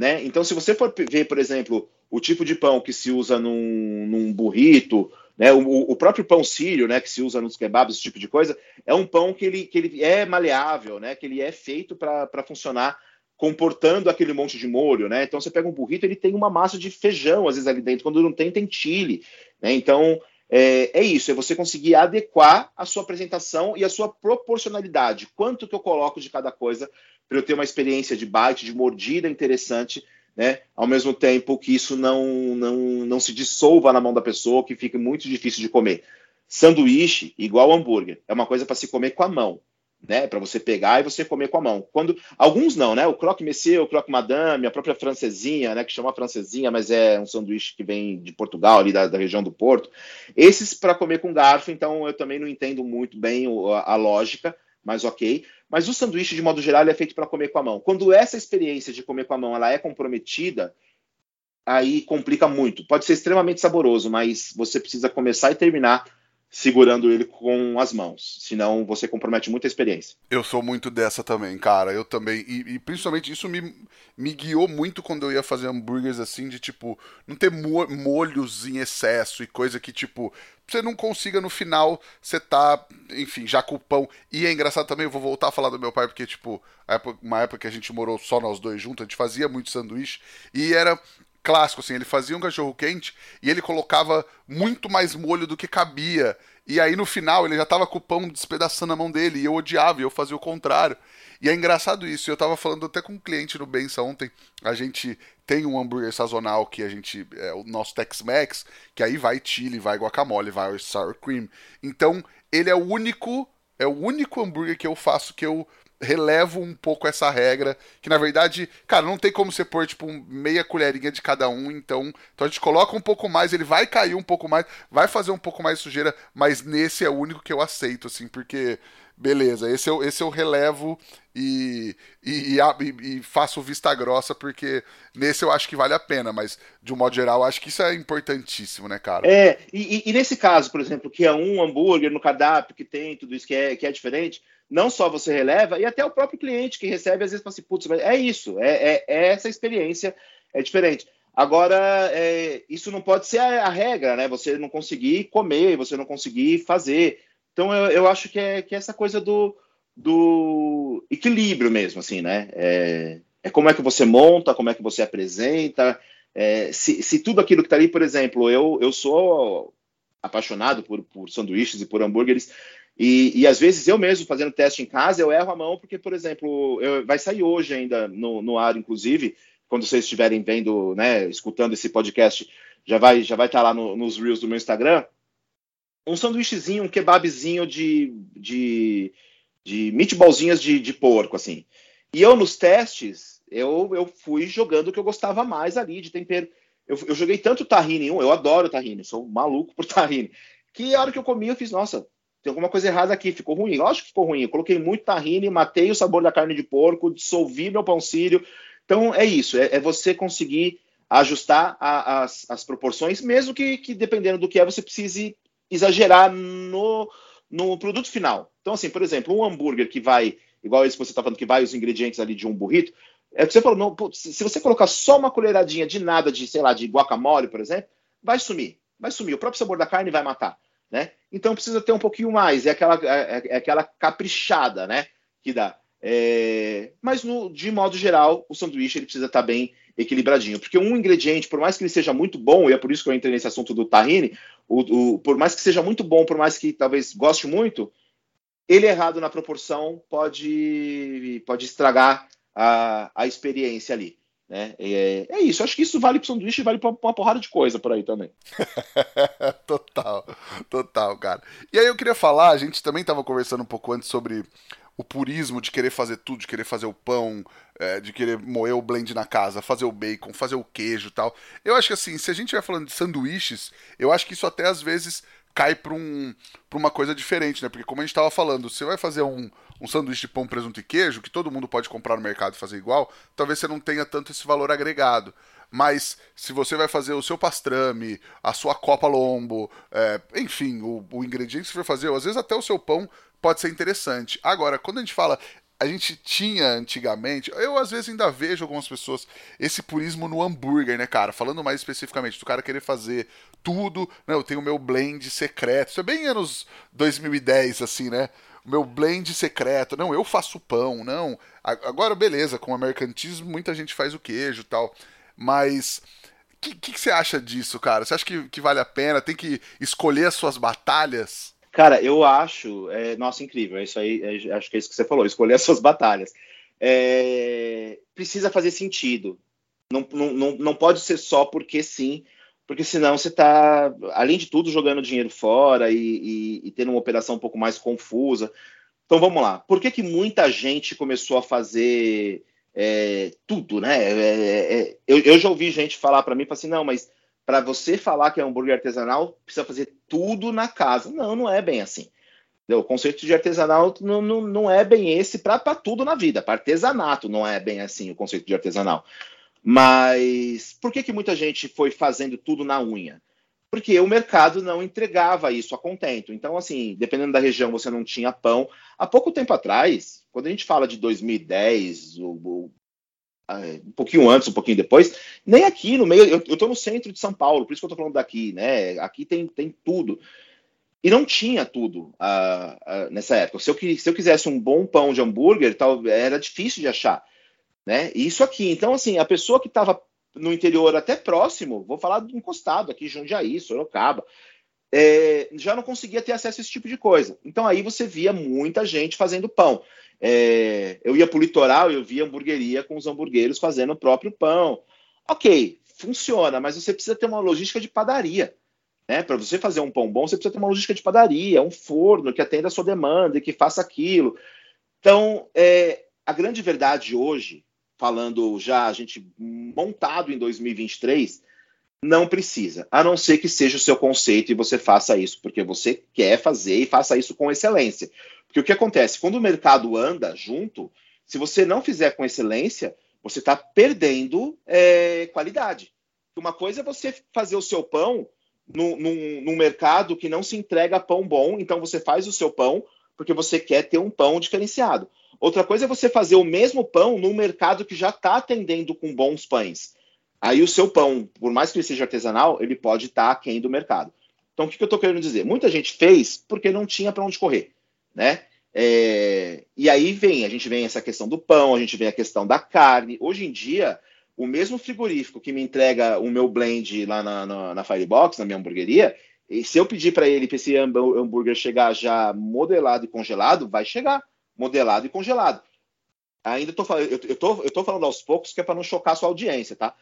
Né? Então, se você for ver, por exemplo, o tipo de pão que se usa num, num burrito, Né? O, o, próprio pão sírio, né, que se usa nos kebabs, esse tipo de coisa, é um pão que ele, que ele é maleável, né, que ele é feito para funcionar comportando aquele monte de molho, né? Então você pega um burrito, ele tem uma massa de feijão às vezes ali dentro, quando não tem, tem chile, né? Então é, é, isso, é você conseguir adequar a sua apresentação e a sua proporcionalidade. Quanto que eu coloco de cada coisa para eu ter uma experiência de bite, de mordida interessante, né? Ao mesmo tempo que isso não, não, não se dissolva na mão da pessoa, que fique muito difícil de comer. Sanduíche, igual hambúrguer, é uma coisa para se comer com a mão né, para você pegar e você comer com a mão. Quando alguns não, né? O croque monsieur, o croque madame, a própria francesinha, né, que chama francesinha, mas é um sanduíche que vem de Portugal, ali da, da região do Porto. Esses para comer com garfo, então eu também não entendo muito bem a, a lógica, mas ok. Mas o sanduíche de modo geral é feito para comer com a mão. Quando essa experiência de comer com a mão ela é comprometida, aí complica muito. Pode ser extremamente saboroso, mas você precisa começar e terminar segurando ele com as mãos. Senão você compromete muita experiência. Eu sou muito dessa também, cara. Eu também. E, e, principalmente isso me, me guiou muito quando eu ia fazer hambúrgueres assim, de tipo, não ter mo molhos em excesso e coisa que, tipo, você não consiga no final, você tá, enfim, já com o pão. E é engraçado também, eu vou voltar a falar do meu pai, porque, tipo, uma época que a gente morou só nós dois juntos, a gente fazia muito sanduíche e era clássico, assim, ele fazia um cachorro quente e ele colocava muito mais molho do que cabia. E aí no final ele já tava com o pão despedaçando a mão dele e eu odiava e eu fazia o contrário. E é engraçado isso, eu tava falando até com um cliente no Bença ontem, a gente tem um hambúrguer sazonal que a gente, é o nosso Tex-Mex, que aí vai chili, vai guacamole, vai sour cream. Então, ele é o único, é o único hambúrguer que eu faço que eu relevo um pouco essa regra, que na verdade, cara, não tem como você pôr, tipo, meia colherinha de cada um, então, então a gente coloca um pouco mais, ele vai cair um pouco mais, vai fazer um pouco mais sujeira, mas nesse é o único que eu aceito, assim, porque, beleza, esse eu, esse eu relevo e, e, e, e faço vista grossa, porque nesse eu acho que vale a pena, mas de um modo geral, acho que isso é importantíssimo, né, cara? É, e, e nesse caso, por exemplo, que é um hambúrguer no cardápio que tem tudo isso que é, que é diferente, não só você releva, e até o próprio cliente que recebe, às vezes fala assim, putz, é isso, é, é, é essa experiência, é diferente. Agora, é, isso não pode ser a, a, regra, né? Você não conseguir comer, você não conseguir fazer. Então, eu, eu acho que é, que é essa coisa do, do equilíbrio mesmo, assim, né? É, é, como é que você monta, como é que você apresenta. É, se, se, tudo aquilo que está ali, por exemplo, eu, eu sou apaixonado por, por sanduíches e por hambúrgueres, e, e, às vezes eu mesmo fazendo teste em casa, eu erro a mão, porque, por exemplo, eu, vai sair hoje ainda no, no ar, inclusive, quando vocês estiverem vendo, né, escutando esse podcast, já vai já vai estar tá lá no, nos Reels do meu Instagram, um sanduíchezinho, um kebabzinho de, de, de meatballzinhas de, de porco, assim. E eu, nos testes, eu, eu fui jogando o que eu gostava mais ali, de tempero. Eu, eu joguei tanto tahine, eu adoro tahine, sou maluco por tahine, que a hora que eu comi, eu fiz, nossa, tem alguma coisa errada aqui, ficou ruim. Lógico que ficou ruim. Eu coloquei muito tahine, matei o sabor da carne de porco, dissolvi meu pão sírio. Então é isso, é, é você conseguir ajustar a, as, as, proporções, mesmo que, que, dependendo do que é, você precise exagerar no, no produto final. Então, assim, por exemplo, um hambúrguer que vai, igual esse que você está falando, que vai os ingredientes ali de um burrito, é o que você falou, não, se você colocar só uma colheradinha de nada, de, sei lá, de guacamole, por exemplo, vai sumir. Vai sumir. O próprio sabor da carne vai matar. Né? Então precisa ter um pouquinho mais, é aquela, é, é aquela caprichada né, que dá. É... Mas no, de modo geral, o sanduíche ele precisa estar tá bem equilibradinho, porque um ingrediente, por mais que ele seja muito bom, e é por isso que eu entrei nesse assunto do tahine, o, o, por mais que seja muito bom, por mais que talvez goste muito, ele errado na proporção pode, pode estragar a, a experiência ali. Né? É, é isso, acho que isso vale para sanduíche e vale para uma porrada de coisa por aí também. total, total, cara. E aí eu queria falar, a gente também estava conversando um pouco antes sobre o purismo de querer fazer tudo, de querer fazer o pão, é, de querer moer o blend na casa, fazer o bacon, fazer o queijo tal. Eu acho que assim, se a gente estiver falando de sanduíches, eu acho que isso até às vezes cai para um, uma coisa diferente, né? Porque como a gente estava falando, você vai fazer um, um sanduíche de pão, presunto e queijo, que todo mundo pode comprar no mercado e fazer igual, talvez você não tenha tanto esse valor agregado. Mas se você vai fazer o seu pastrame, a sua copa lombo, é, enfim, o, o ingrediente que você vai fazer, ou às vezes até o seu pão, pode ser interessante. Agora, quando a gente fala a gente tinha antigamente, eu às vezes ainda vejo algumas pessoas, esse purismo no hambúrguer, né, cara? Falando mais especificamente, do cara querer fazer tudo, né? Eu tenho o meu blend secreto. Isso é bem anos 2010, assim, né? meu blend secreto. Não, eu faço pão, não. Agora, beleza, com o mercantismo, muita gente faz o queijo tal. Mas o que, que, que, você acha disso, cara? Você acha que, que vale a pena? Tem que escolher as suas batalhas? Cara, eu acho, é, nossa, incrível. É isso aí, é, acho que é isso que você falou, escolher as suas batalhas. É, precisa fazer sentido. Não, não, não pode ser só porque sim, porque senão você está, além de tudo, jogando dinheiro fora e, e, e, tendo uma operação um pouco mais confusa. Então vamos lá. Por que, que muita gente começou a fazer é, tudo, né? É, é, é eu, eu, já ouvi gente falar para mim, assim, não, mas para você falar que é um hambúrguer artesanal, precisa fazer tudo na casa. Não, não é bem assim. O conceito de artesanal não, não, não é bem esse para tudo na vida. Para artesanato não é bem assim o conceito de artesanal. Mas por que, que muita gente foi fazendo tudo na unha? Porque o mercado não entregava isso a contento. Então, assim, dependendo da região, você não tinha pão. Há pouco tempo atrás, quando a gente fala de 2010, um pouquinho antes, um pouquinho depois, nem aqui no meio, eu estou no centro de São Paulo, por isso que eu estou falando daqui, né? Aqui tem, tem tudo. E não tinha tudo uh, uh, nessa época. Se eu, se eu quisesse um bom pão de hambúrguer, tal, era difícil de achar. Né? Isso aqui. Então, assim, a pessoa que estava no interior até próximo, vou falar do encostado aqui, Jundiaí, Sorocaba, é, já não conseguia ter acesso a esse tipo de coisa. Então aí você via muita gente fazendo pão. É, eu ia para o litoral, eu via hamburgueria com os hamburgueiros fazendo o próprio pão. Ok, funciona, mas você precisa ter uma logística de padaria. Né? Para você fazer um pão bom, você precisa ter uma logística de padaria, um forno que atenda a sua demanda e que faça aquilo. Então, é, a grande verdade hoje falando já a gente montado em 2023, não precisa, a não ser que seja o seu conceito e você faça isso porque você quer fazer e faça isso com excelência. Porque o que acontece? Quando o mercado anda junto, se você não fizer com excelência, você está perdendo é, qualidade. Uma coisa é você fazer o seu pão no, num, mercado que não se entrega pão bom, então você faz o seu pão porque você quer ter um pão diferenciado. Outra coisa é você fazer o mesmo pão num mercado que já está atendendo com bons pães. Aí o seu pão, por mais que ele seja artesanal, ele pode estar tá aquém do mercado. Então, o que, que eu estou querendo dizer? Muita gente fez porque não tinha para onde correr, né? É... e aí vem, a gente vem essa questão do pão, a gente vem a questão da carne. Hoje em dia, o mesmo frigorífico que me entrega o meu blend lá na, na, na Firebox, na minha hamburgueria, se eu pedir para ele para esse hambúrguer chegar já modelado e congelado, vai chegar modelado e congelado. Ainda tô falando, eu, eu, tô, eu tô falando aos poucos que é para não chocar a sua audiência, tá?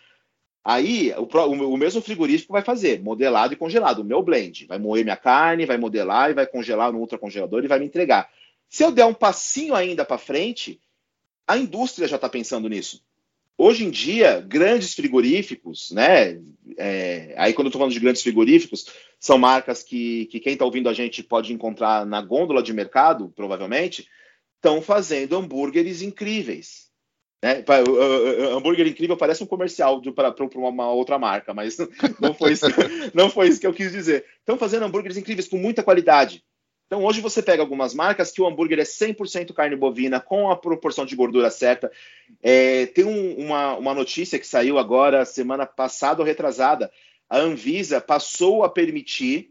Aí o, o, mesmo frigorífico vai fazer modelado e congelado, o meu blend. Vai moer minha carne, vai modelar e vai congelar no ultracongelador e vai me entregar. Se eu der um passinho ainda para frente, a indústria já está pensando nisso. Hoje em dia, grandes frigoríficos, né? É, aí, quando eu estou falando de grandes frigoríficos, são marcas que, que quem está ouvindo a gente pode encontrar na gôndola de mercado, provavelmente estão fazendo hambúrgueres incríveis. Né? Hambúrguer incrível parece um comercial para uma outra marca, mas não foi, isso, não foi isso que eu quis dizer. Estão fazendo hambúrgueres incríveis com muita qualidade. Então, hoje você pega algumas marcas que o hambúrguer é 100% carne bovina, com a proporção de gordura certa. É, tem um, uma, uma notícia que saiu agora, semana passada ou retrasada. A Anvisa passou a permitir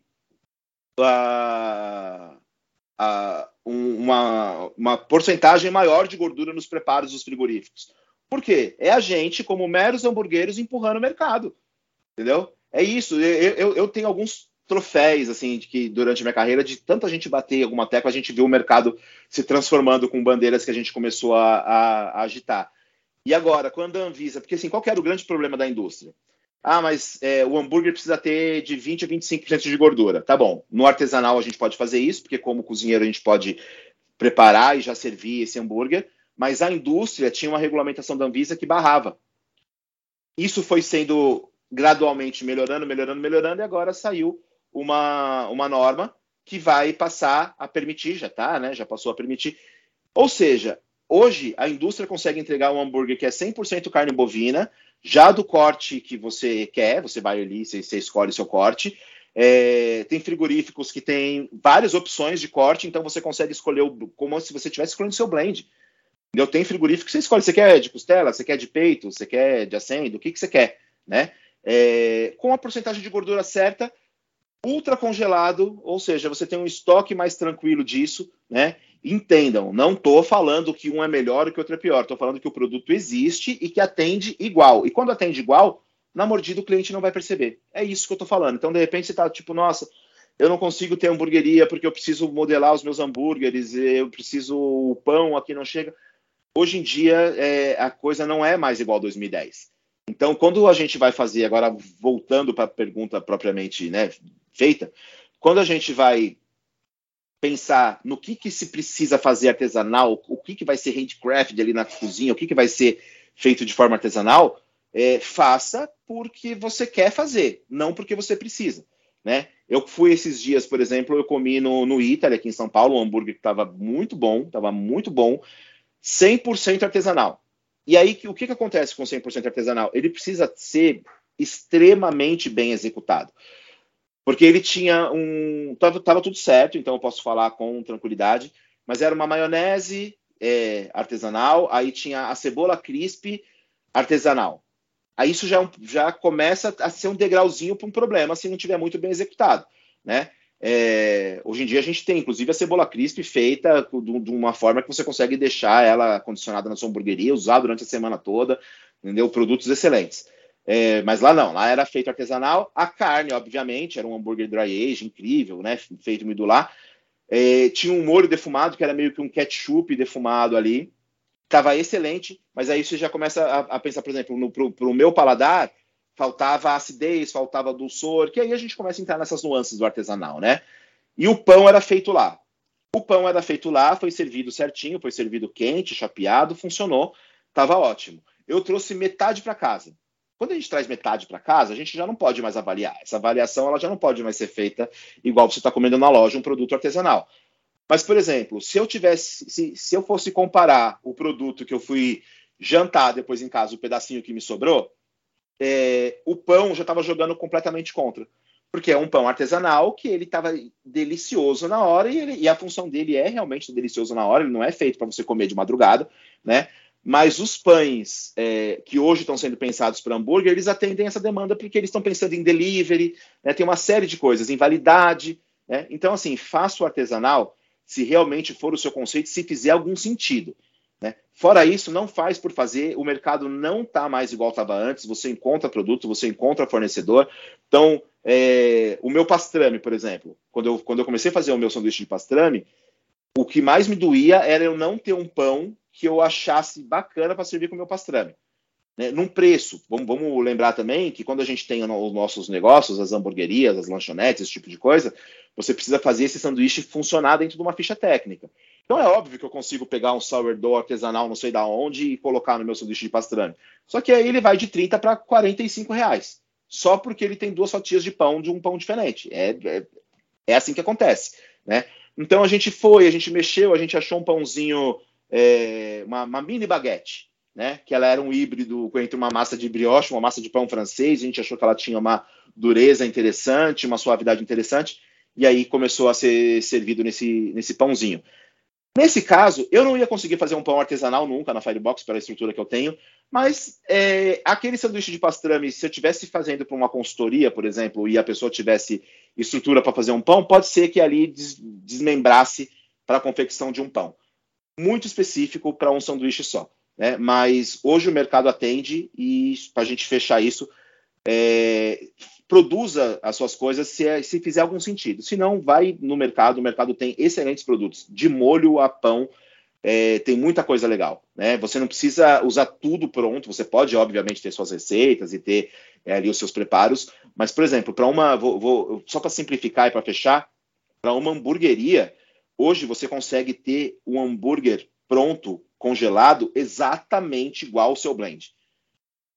a, a, uma, uma porcentagem maior de gordura nos preparos dos frigoríficos. Por quê? É a gente, como meros hamburgueiros, empurrando o mercado. Entendeu? É isso. Eu, eu, eu tenho alguns troféus, assim, de que durante a minha carreira, de tanta gente bater alguma tecla, a gente viu o mercado se transformando com bandeiras que a gente começou a, a, a agitar. E agora, quando a Anvisa, porque assim, qual era o grande problema da indústria? Ah, mas é, o hambúrguer precisa ter de 20 a 25% de gordura. Tá bom. No artesanal a gente pode fazer isso, porque como cozinheiro a gente pode preparar e já servir esse hambúrguer, mas a indústria tinha uma regulamentação da Anvisa que barrava. Isso foi sendo gradualmente melhorando, melhorando, melhorando, e agora saiu uma, uma norma que vai passar a permitir, já tá, né? Já passou a permitir. Ou seja, hoje a indústria consegue entregar um hambúrguer que é 100% carne bovina, já do corte que você quer, você vai ali, você, você escolhe seu corte. É, tem frigoríficos que tem várias opções de corte, então você consegue escolher o, como se você estivesse escolhendo seu blend. Eu tenho frigorífico que você escolhe. Você quer de costela, você quer de peito, você quer de acendo, o que, que você quer, né? É, com a porcentagem de gordura certa, ultra congelado, ou seja, você tem um estoque mais tranquilo disso, né? Entendam, não estou falando que um é melhor que o outro é pior, estou falando que o produto existe e que atende igual. E quando atende igual, na mordida o cliente não vai perceber. É isso que eu estou falando. Então, de repente, você está tipo, nossa, eu não consigo ter hamburgueria porque eu preciso modelar os meus hambúrgueres, eu preciso o pão aqui não chega. Hoje em dia, é, a coisa não é mais igual a 2010. Então, quando a gente vai fazer, agora voltando para a pergunta propriamente né, feita, quando a gente vai pensar no que, que se precisa fazer artesanal, o que, que vai ser handcraft ali na cozinha, o que, que vai ser feito de forma artesanal, é, faça porque você quer fazer, não porque você precisa. Né? Eu fui esses dias, por exemplo, eu comi no, no Italy, aqui em São Paulo, um hambúrguer que estava muito bom, estava muito bom, 100% artesanal. E aí, o que, que acontece com 100% artesanal? Ele precisa ser extremamente bem executado. Porque ele tinha um. Tava, tava tudo certo, então eu posso falar com tranquilidade, mas era uma maionese é, artesanal, aí tinha a cebola crisp artesanal. Aí isso já, já começa a ser um degrauzinho para um problema se não tiver muito bem executado, né? É, hoje em dia a gente tem, inclusive, a cebola crisp feita de, uma forma que você consegue deixar ela condicionada na sua hamburgueria, usar durante a semana toda, entendeu? Produtos excelentes. É, mas lá não, lá era feito artesanal. A carne, obviamente, era um hambúrguer dry age incrível, né? Feito medular. É, tinha um molho defumado, que era meio que um ketchup defumado ali. Tava excelente, mas aí você já começa a, a pensar, por exemplo, no, pro, pro meu paladar, faltava acidez, faltava dulçor, que aí a gente começa a entrar nessas nuances do artesanal, né? E o pão era feito lá. O pão era feito lá, foi servido certinho, foi servido quente, chapeado, funcionou, estava ótimo. Eu trouxe metade para casa. Quando a gente traz metade para casa, a gente já não pode mais avaliar. Essa avaliação ela já não pode mais ser feita igual você está comendo na loja um produto artesanal. Mas, por exemplo, se eu tivesse, se, se eu fosse comparar o produto que eu fui jantar depois em casa, o pedacinho que me sobrou, é, o pão já estava jogando completamente contra. Porque é um pão artesanal que ele estava delicioso na hora e, ele, e, a função dele é realmente delicioso na hora, ele não é feito para você comer de madrugada, né? Mas os pães é, que hoje estão sendo pensados para hambúrguer, eles atendem essa demanda porque eles estão pensando em delivery, né? tem uma série de coisas, em validade. Né? Então, assim, faça o artesanal se realmente for o seu conceito, se fizer algum sentido. Né? Fora isso, não faz por fazer, o mercado não está mais igual estava antes, você encontra produto, você encontra fornecedor. Então, é, o meu pastrame, por exemplo, quando eu, quando eu comecei a fazer o meu sanduíche de pastrame, o que mais me doía era eu não ter um pão que eu achasse bacana para servir com o meu pastrame. Né? Num preço, vamos, vamos, lembrar também que quando a gente tem os nossos negócios, as hamburguerias, as lanchonetes, esse tipo de coisa, você precisa fazer esse sanduíche funcionar dentro de uma ficha técnica. Então é óbvio que eu consigo pegar um sourdough artesanal, não sei da onde, e colocar no meu sanduíche de pastrame. Só que aí ele vai de 30 para 45 reais. Só porque ele tem duas fatias de pão de um pão diferente. É, é, é assim que acontece. Né? Então a gente foi, a gente mexeu, a gente achou um pãozinho, é, uma, uma, mini baguete, né? Que ela era um híbrido entre uma massa de brioche, uma massa de pão francês. A gente achou que ela tinha uma dureza interessante, uma suavidade interessante. E aí começou a ser servido nesse, nesse pãozinho. Nesse caso, eu não ia conseguir fazer um pão artesanal nunca na Firebox, pela estrutura que eu tenho, mas é, aquele sanduíche de pastrame, se eu estivesse fazendo para uma consultoria, por exemplo, e a pessoa tivesse estrutura para fazer um pão, pode ser que ali des desmembrasse para a confecção de um pão. Muito específico para um sanduíche só. Né? Mas hoje o mercado atende e para a gente fechar isso, é, produza as suas coisas se, se fizer algum sentido. Se não, vai no mercado, o mercado tem excelentes produtos, de molho a pão, é, tem muita coisa legal. Né? Você não precisa usar tudo pronto, você pode, obviamente, ter suas receitas e ter é, ali os seus preparos, mas, por exemplo, para uma. Vou, vou, só para simplificar e para fechar, para uma hamburgueria, hoje você consegue ter um hambúrguer pronto, congelado, exatamente igual ao seu blend.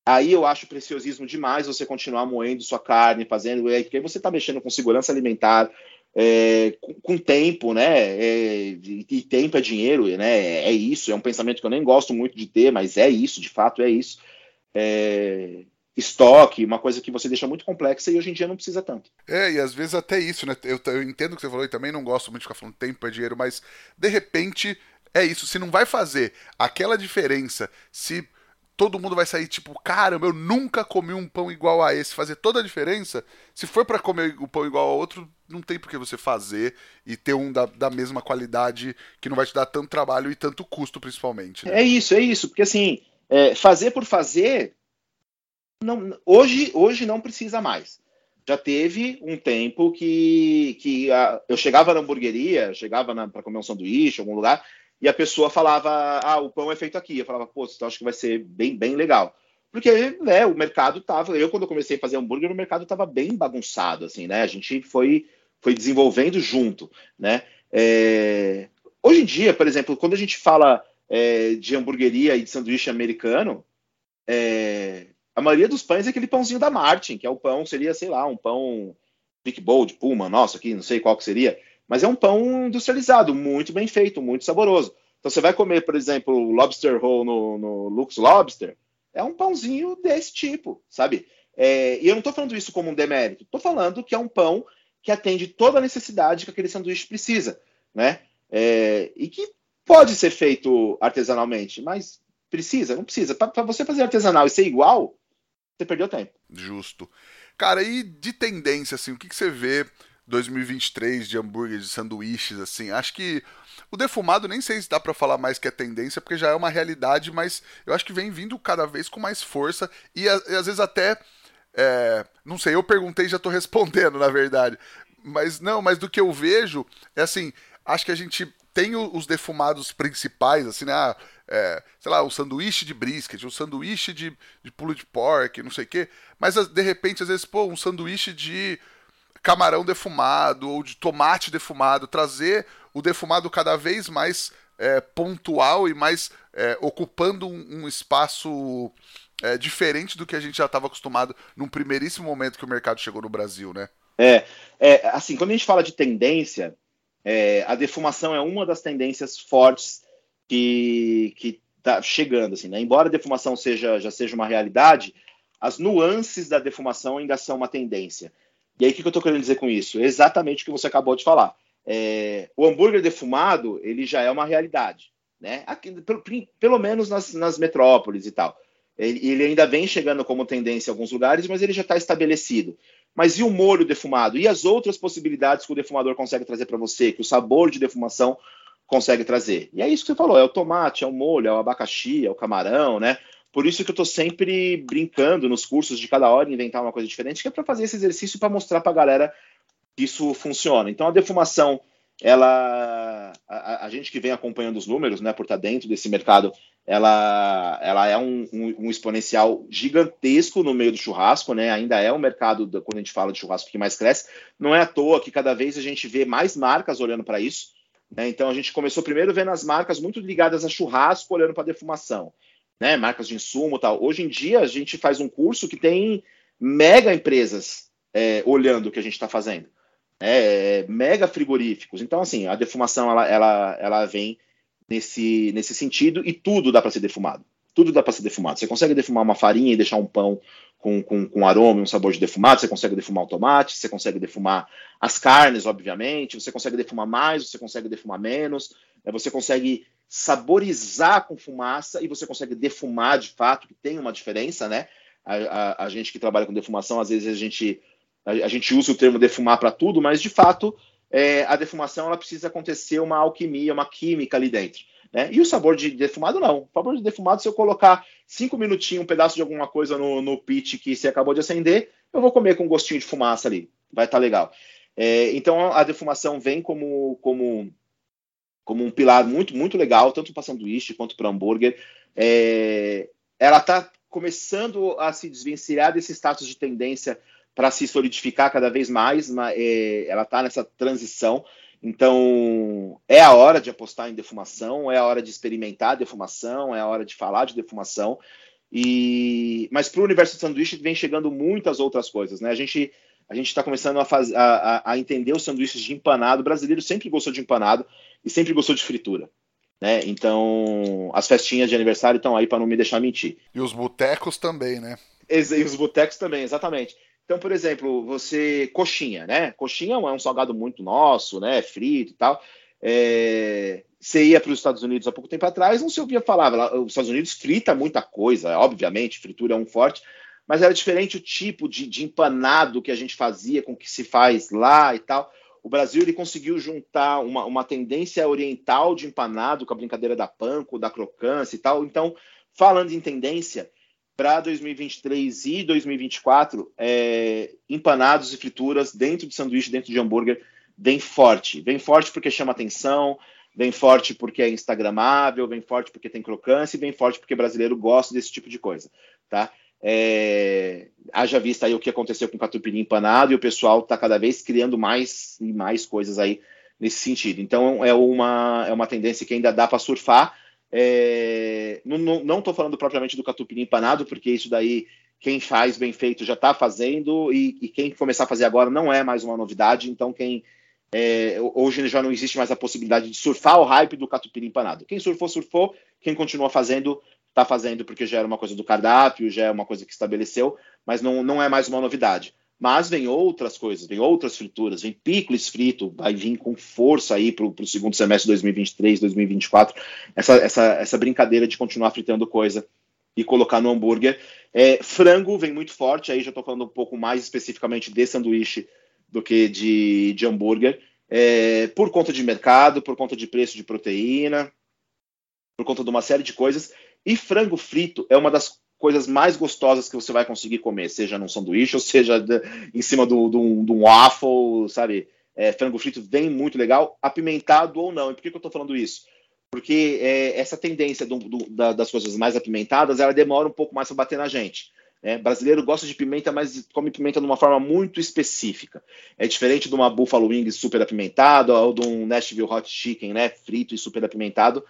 Aí eu acho preciosismo demais você continuar moendo sua carne, fazendo, porque aí você está mexendo com segurança alimentar, é, com, com, tempo, né? É, e tempo é dinheiro, né? É, isso, é um pensamento que eu nem gosto muito de ter, mas é isso, de fato é isso. É, estoque, uma coisa que você deixa muito complexa e hoje em dia não precisa tanto. É, e às vezes até isso, né? Eu, eu entendo o que você falou e também não gosto muito de ficar falando tempo é dinheiro, mas de repente é isso. Se não vai fazer aquela diferença, se todo mundo vai sair tipo, caramba, eu nunca comi um pão igual a esse, fazer toda a diferença. Se for para comer o pão igual a outro, não tem por que você fazer e ter um da, da mesma qualidade que não vai te dar tanto trabalho e tanto custo, principalmente. Né? É isso, é isso, porque assim, é, fazer por fazer, não, hoje, hoje não precisa mais. Já teve um tempo que, que a, eu chegava na hamburgueria, chegava para comer um sanduíche, algum lugar, e a pessoa falava, ah, o pão é feito aqui. Eu falava, pô, então acho que vai ser bem, bem legal. Porque né, o mercado tava. Eu, quando eu comecei a fazer hambúrguer, o mercado estava bem bagunçado, assim, né? A gente foi, foi desenvolvendo junto, né? É... Hoje em dia, por exemplo, quando a gente fala é, de hamburgueria e de sanduíche americano, é... a maioria dos pães é aquele pãozinho da Martin, que é o pão, seria, sei lá, um pão Big Bowl de Puma, nossa, aqui, não sei qual que seria. Mas é um pão industrializado, muito bem feito, muito saboroso. Então você vai comer, por exemplo, lobster roll no, no Lux Lobster, é um pãozinho desse tipo, sabe? É, e eu não estou falando isso como um demérito, estou falando que é um pão que atende toda a necessidade que aquele sanduíche precisa, né? É, e que pode ser feito artesanalmente, mas precisa? Não precisa. Para você fazer artesanal e ser igual, você perdeu tempo. Justo. Cara, e de tendência, assim, o que, que você vê 2023 de hambúrguer, de sanduíches, assim. Acho que o defumado nem sei se dá para falar mais que é tendência, porque já é uma realidade, mas eu acho que vem vindo cada vez com mais força e, às vezes até. É, não sei, eu perguntei e já tô respondendo, na verdade. Mas não, mas do que eu vejo, é assim, acho que a gente tem os defumados principais, assim, né? Ah, é, sei lá, o sanduíche de brisket, o sanduíche de, de pulled pork, não sei o quê. Mas de repente, às vezes, pô, um sanduíche de camarão defumado ou de tomate defumado, trazer o defumado cada vez mais é, pontual e mais é, ocupando um, um espaço é, diferente do que a gente já estava acostumado num primeiríssimo momento que o mercado chegou no Brasil, né? É, é assim, quando a gente fala de tendência, é, a defumação é uma das tendências fortes que, que tá chegando, assim, né? Embora a defumação seja, já seja uma realidade, as nuances da defumação ainda são uma tendência. E aí, o que, eu estou querendo dizer com isso? Exatamente o que você acabou de falar. É, o hambúrguer defumado, ele já é uma realidade, né? Aqui, pelo, pelo menos nas, nas, metrópoles e tal. Ele, ele, ainda vem chegando como tendência em alguns lugares, mas ele já está estabelecido. Mas e o molho defumado? E as outras possibilidades que o defumador consegue trazer para você, que o sabor de defumação consegue trazer? E é isso que você falou: é o tomate, é o molho, é o abacaxi, é o camarão, né? Por isso que eu estou sempre brincando nos cursos de cada hora inventar uma coisa diferente, que é para fazer esse exercício para mostrar para a galera que isso funciona. Então a defumação, ela, a, a, gente que vem acompanhando os números, né, por estar tá dentro desse mercado, ela, ela é um, um, um, exponencial gigantesco no meio do churrasco, né? Ainda é um mercado quando a gente fala de churrasco que mais cresce. Não é à toa que cada vez a gente vê mais marcas olhando para isso. Né? Então a gente começou primeiro vendo as marcas muito ligadas a churrasco olhando para defumação né, marcas de insumo tal. Hoje em dia a gente faz um curso que tem mega empresas é, olhando o que a gente está fazendo, é, mega frigoríficos. Então assim a defumação ela, ela, ela vem nesse, nesse sentido e tudo dá para ser defumado. Tudo dá para ser defumado. Você consegue defumar uma farinha e deixar um pão com, com, com aroma e um sabor de defumado, você consegue defumar o tomate, você consegue defumar as carnes, obviamente, você consegue defumar mais, você consegue defumar menos, né, você consegue saborizar com fumaça e você consegue defumar de fato, que tem uma diferença, né? A, a, a gente que trabalha com defumação, às vezes a gente, a, a gente usa o termo defumar para tudo, mas de fato é, a defumação ela precisa acontecer uma alquimia, uma química ali dentro. Né? E o sabor de defumado não. O sabor de defumado, se eu colocar cinco minutinhos, um pedaço de alguma coisa no, no pit que você acabou de acender, eu vou comer com um gostinho de fumaça ali. Vai estar tá legal. É, então a defumação vem como, como como um pilar muito, muito legal, tanto para sanduíche quanto para hambúrguer. É, ela está começando a se desvencilhar desse status de tendência para se solidificar cada vez mais, mas, é, ela está nessa transição. Então, é a hora de apostar em defumação, é a hora de experimentar a defumação, é a hora de falar de defumação. E mas para o universo do sanduíche vem chegando muitas outras coisas, né? A gente a gente está começando a, faz, a, a, entender os sanduíches de empanado. O brasileiro sempre gostou de empanado e sempre gostou de fritura. Né? Então, as festinhas de aniversário estão aí para não me deixar mentir. E os botecos também, né? E os botecos também, exatamente. Então, por exemplo, você coxinha, né? Coxinha é um salgado muito nosso, né? Frito e tal. É... você ia para os Estados Unidos há pouco tempo atrás, não se ouvia falar. Os Estados Unidos frita muita coisa, obviamente, fritura é um forte, mas era diferente o tipo de, de empanado que a gente fazia, com que se faz lá e tal. O Brasil ele conseguiu juntar uma, uma tendência oriental de empanado com a brincadeira da panko, da crocância e tal. Então, falando em tendência, para 2023 e 2024, é, empanados e frituras dentro de sanduíche, dentro de hambúrguer, vem forte. Vem forte porque chama atenção, vem forte porque é instagramável, vem forte porque tem crocância e vem forte porque brasileiro gosta desse tipo de coisa, tá? É, haja vista aí o que aconteceu com o catupiry empanado e o pessoal está cada vez criando mais e mais coisas aí nesse sentido. Então é uma, é uma tendência que ainda dá para surfar. É, não estou falando propriamente do catupiry empanado, porque isso daí quem faz bem feito já está fazendo e, e, quem começar a fazer agora não é mais uma novidade. Então quem é, hoje já não existe mais a possibilidade de surfar o hype do catupiry empanado. Quem surfou surfou, quem continua fazendo está fazendo porque já era uma coisa do cardápio, já é uma coisa que estabeleceu, mas não, não é mais uma novidade. Mas vem outras coisas, vem outras frituras, vem picles frito, vai vir com força aí para o segundo semestre de 2023, 2024, essa, essa, essa brincadeira de continuar fritando coisa e colocar no hambúrguer. É, frango vem muito forte, aí já estou falando um pouco mais especificamente de sanduíche do que de, de hambúrguer, é, por conta de mercado, por conta de preço de proteína, por conta de uma série de coisas. E frango frito é uma das coisas mais gostosas que você vai conseguir comer, seja num sanduíche ou seja de, em cima de um waffle, sabe? É, frango frito vem muito legal, apimentado ou não. E por que, que eu estou falando isso? Porque é, essa tendência do, do, da, das coisas mais apimentadas, ela demora um pouco mais para bater na gente. Né? Brasileiro gosta de pimenta, mas come pimenta de uma forma muito específica. É diferente de uma Buffalo Wings super apimentada ou de um Nashville Hot Chicken, né? Frito e super apimentado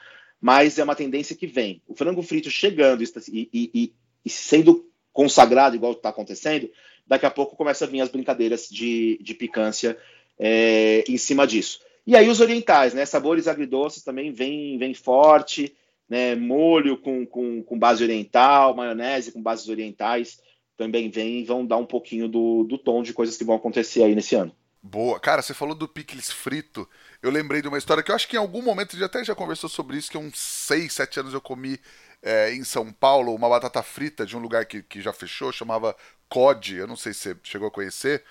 mas é uma tendência que vem. O frango frito chegando e, e, e sendo consagrado, igual está acontecendo, daqui a pouco começa a vir as brincadeiras de, de picância é, em cima disso. E aí os orientais, né? Sabores agridoces também vem, vem forte, né? Molho com, com, com base oriental, maionese com bases orientais também vem vão dar um pouquinho do, do tom de coisas que vão acontecer aí nesse ano. Boa. Cara, você falou do picles frito. Eu lembrei de uma história que eu acho que em algum momento gente até já conversou sobre isso, que uns 6, 7 anos eu comi é, em São Paulo uma batata frita de um lugar que, que já fechou, chamava COD, eu não sei se você chegou a conhecer,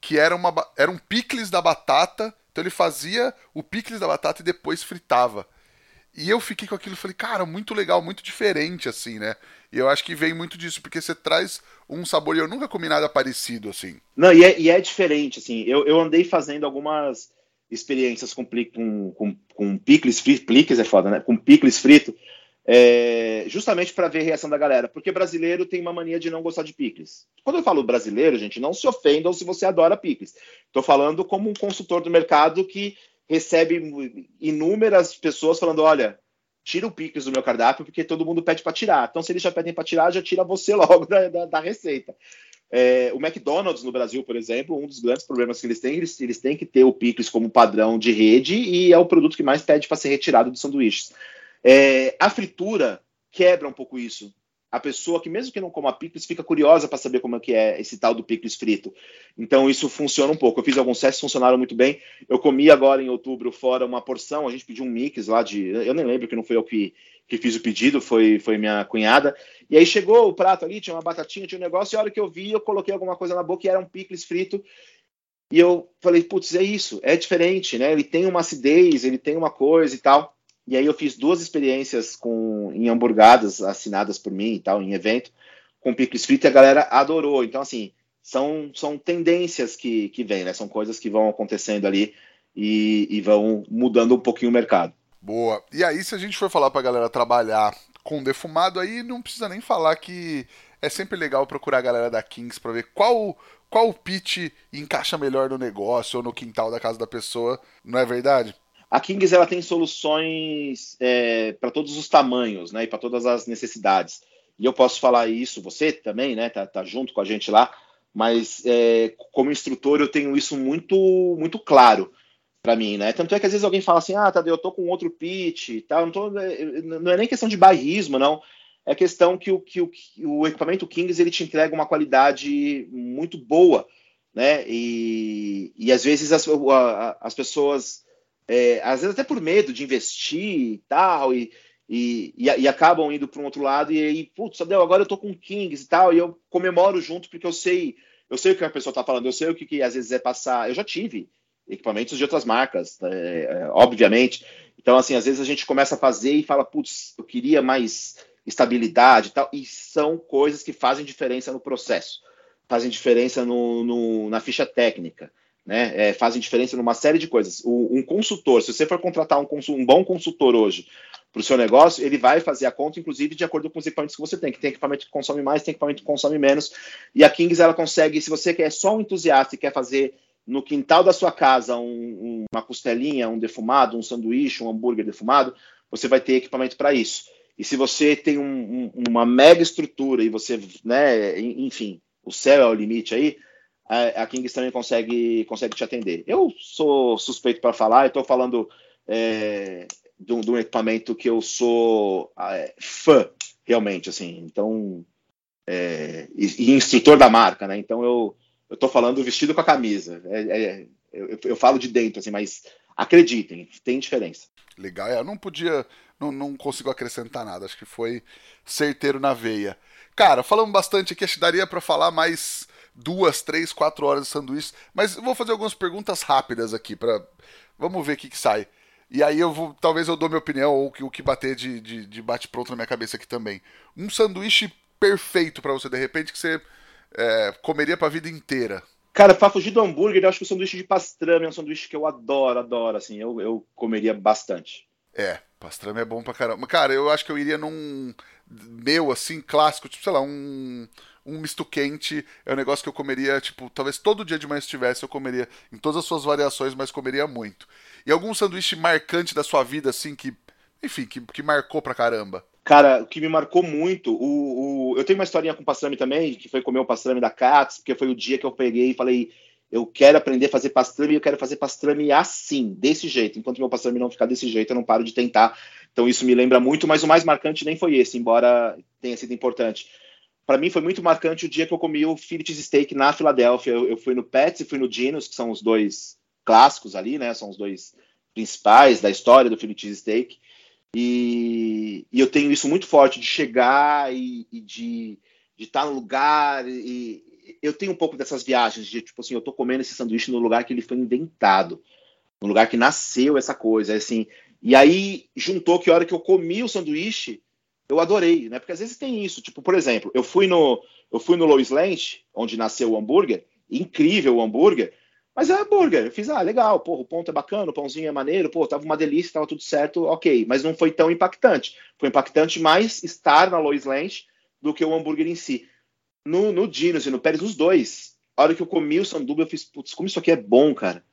que era, uma, era um picles da batata, então ele fazia o picles da batata e depois fritava. E eu fiquei com aquilo e falei, cara, muito legal, muito diferente, assim, né? E eu acho que vem muito disso, porque você traz um sabor e eu nunca comi nada parecido, assim. Não, e é, e é diferente, assim. Eu, eu andei fazendo algumas experiências com, com, com, com picles picles é foda, né? Com picles frito, é, justamente para ver a reação da galera, porque brasileiro tem uma mania de não gostar de picles. Quando eu falo brasileiro, gente, não se ofendam se você adora picles. Estou falando como um consultor do mercado que recebe inúmeras pessoas falando: olha, tira o picles do meu cardápio, porque todo mundo pede para tirar. Então, se eles já pedem para tirar, já tira você logo da, da, da receita. É, o McDonald's no Brasil, por exemplo, um dos grandes problemas que eles têm, eles, eles têm que ter o picles como padrão de rede e é o produto que mais pede para ser retirado dos sanduíches. É, a fritura quebra um pouco isso a pessoa que, mesmo que não coma picles, fica curiosa para saber como é que é esse tal do picles frito. Então, isso funciona um pouco. Eu fiz alguns testes, funcionaram muito bem. Eu comi agora em outubro fora uma porção, a gente pediu um mix lá de. Eu nem lembro que não foi eu que, que fiz o pedido, foi, foi minha cunhada. E aí chegou o prato ali, tinha uma batatinha, tinha um negócio, e a hora que eu vi, eu coloquei alguma coisa na boca e era um picles frito. E eu falei, putz, é isso, é diferente, né? Ele tem uma acidez, ele tem uma coisa e tal. E aí eu fiz duas experiências com em hamburgadas assinadas por mim e tal, em evento, com picles fritos e a galera adorou. Então, assim, são, são tendências que, que vêm, né? São coisas que vão acontecendo ali e, e vão mudando um pouquinho o mercado. Boa. E aí, se a gente for falar pra galera trabalhar com defumado, aí não precisa nem falar que é sempre legal procurar a galera da Kings para ver qual qual pitch encaixa melhor no negócio ou no quintal da casa da pessoa, não é verdade? A Kings ela tem soluções é, para todos os tamanhos, né, e para todas as necessidades. E eu posso falar isso, você também, né, tá, tá junto com a gente lá, mas é, como instrutor eu tenho isso muito muito claro para mim, né? Tanto é que às vezes alguém fala assim, ah, Tadeu, eu tô com outro pitch e tal, não, tô, é, não é nem questão de bairrismo, não. É questão que o, que o, o equipamento Kings ele te entrega uma qualidade muito boa, né? E, e às vezes as, as pessoas é, às vezes até por medo de investir e tal, e, e, e, e acabam indo para um outro lado, e aí, putz, agora eu tô com Kings e tal, e eu comemoro junto porque eu sei, eu sei o que a pessoa tá falando, eu sei o que, que às vezes é passar. Eu já tive equipamentos de outras marcas, é, é, obviamente. Então, assim, às vezes a gente começa a fazer e fala, putz, eu queria mais estabilidade e tal, e são coisas que fazem diferença no processo, fazem diferença no, no na ficha técnica, né? É, fazem diferença numa série de coisas. O, um consultor, se você for contratar um, um bom consultor hoje para o seu negócio, ele vai fazer a conta, inclusive, de acordo com os equipamentos que você tem, que tem equipamento que consome mais, tem equipamento que consome menos, e a Kings, ela consegue, se você quer só um entusiasta e quer fazer no quintal da sua casa um, um, uma costelinha, um defumado, um sanduíche, um hambúrguer defumado, você vai ter equipamento para isso. E se você tem um, uma mega estrutura e você, né, enfim, o céu é o limite aí, a, a Kings também consegue, consegue te atender. Eu sou suspeito para falar, eu estou falando é, de, um, de, um, equipamento que eu sou é, fã, realmente, assim, então, é, e, e instrutor da marca, né, então eu tô falando vestido com a camisa. É, é, eu, eu, falo de dentro, assim, mas acreditem, tem diferença. Legal, é, eu não podia, não, não consigo acrescentar nada, acho que foi certeiro na veia. Cara, falamos bastante aqui, acho que daria para falar mais duas, três, quatro horas de sanduíche, mas eu vou fazer algumas perguntas rápidas aqui, para vamos ver o que, que sai. E aí eu vou, talvez eu dou minha opinião ou o que bater de, de, de bate-pronto na minha cabeça aqui também. Um sanduíche perfeito para você, de repente, que você é, comeria pra vida inteira? Cara, pra fugir do hambúrguer, eu acho que o sanduíche de pastrame é um sanduíche que eu adoro, adoro, assim, eu, eu comeria bastante. É, pastrame é bom pra caramba. Cara, eu acho que eu iria num meu, assim, clássico, tipo, sei lá, um, um misto quente. É um negócio que eu comeria, tipo, talvez todo dia de manhã se tivesse, eu comeria em todas as suas variações, mas comeria muito. E algum sanduíche marcante da sua vida, assim, que, enfim, que, que marcou pra caramba? Cara, o que me marcou muito, o, o, eu tenho uma historinha com pastrame também, que foi comer o pastrame da Katz, porque foi o dia que eu peguei e falei, eu quero aprender a fazer pastrame eu quero fazer pastrame assim, desse jeito. Enquanto meu pastrame não ficar desse jeito, eu não paro de tentar. Então isso me lembra muito, mas o mais marcante nem foi esse, embora tenha sido importante. Para mim foi muito marcante o dia que eu comi o Phillips Steak na Filadélfia. Eu, eu fui no Pets e fui no Dino's, que são os dois clássicos ali, né? São os dois principais da história do Phillips Steak. E, e, eu tenho isso muito forte de chegar e, e de estar tá no lugar. E, eu tenho um pouco dessas viagens de tipo assim, eu tô comendo esse sanduíche no lugar que ele foi inventado, no lugar que nasceu essa coisa, assim. E aí juntou que a hora que eu comi o sanduíche, eu adorei, né? Porque às vezes tem isso, tipo, por exemplo, eu fui no eu fui no Lois Land, onde nasceu o hambúrguer, incrível o hambúrguer, mas é hambúrguer. Eu fiz, ah, legal, porra, o ponto é bacana, o pãozinho é maneiro, pô, tava uma delícia, tava tudo certo, ok. Mas não foi tão impactante. Foi impactante mais estar na Lois Land do que o hambúrguer em si. No, no Dinos e no Pérez, os dois, a hora que eu comi o sanduba, eu fiz, putz, como isso aqui é bom, cara.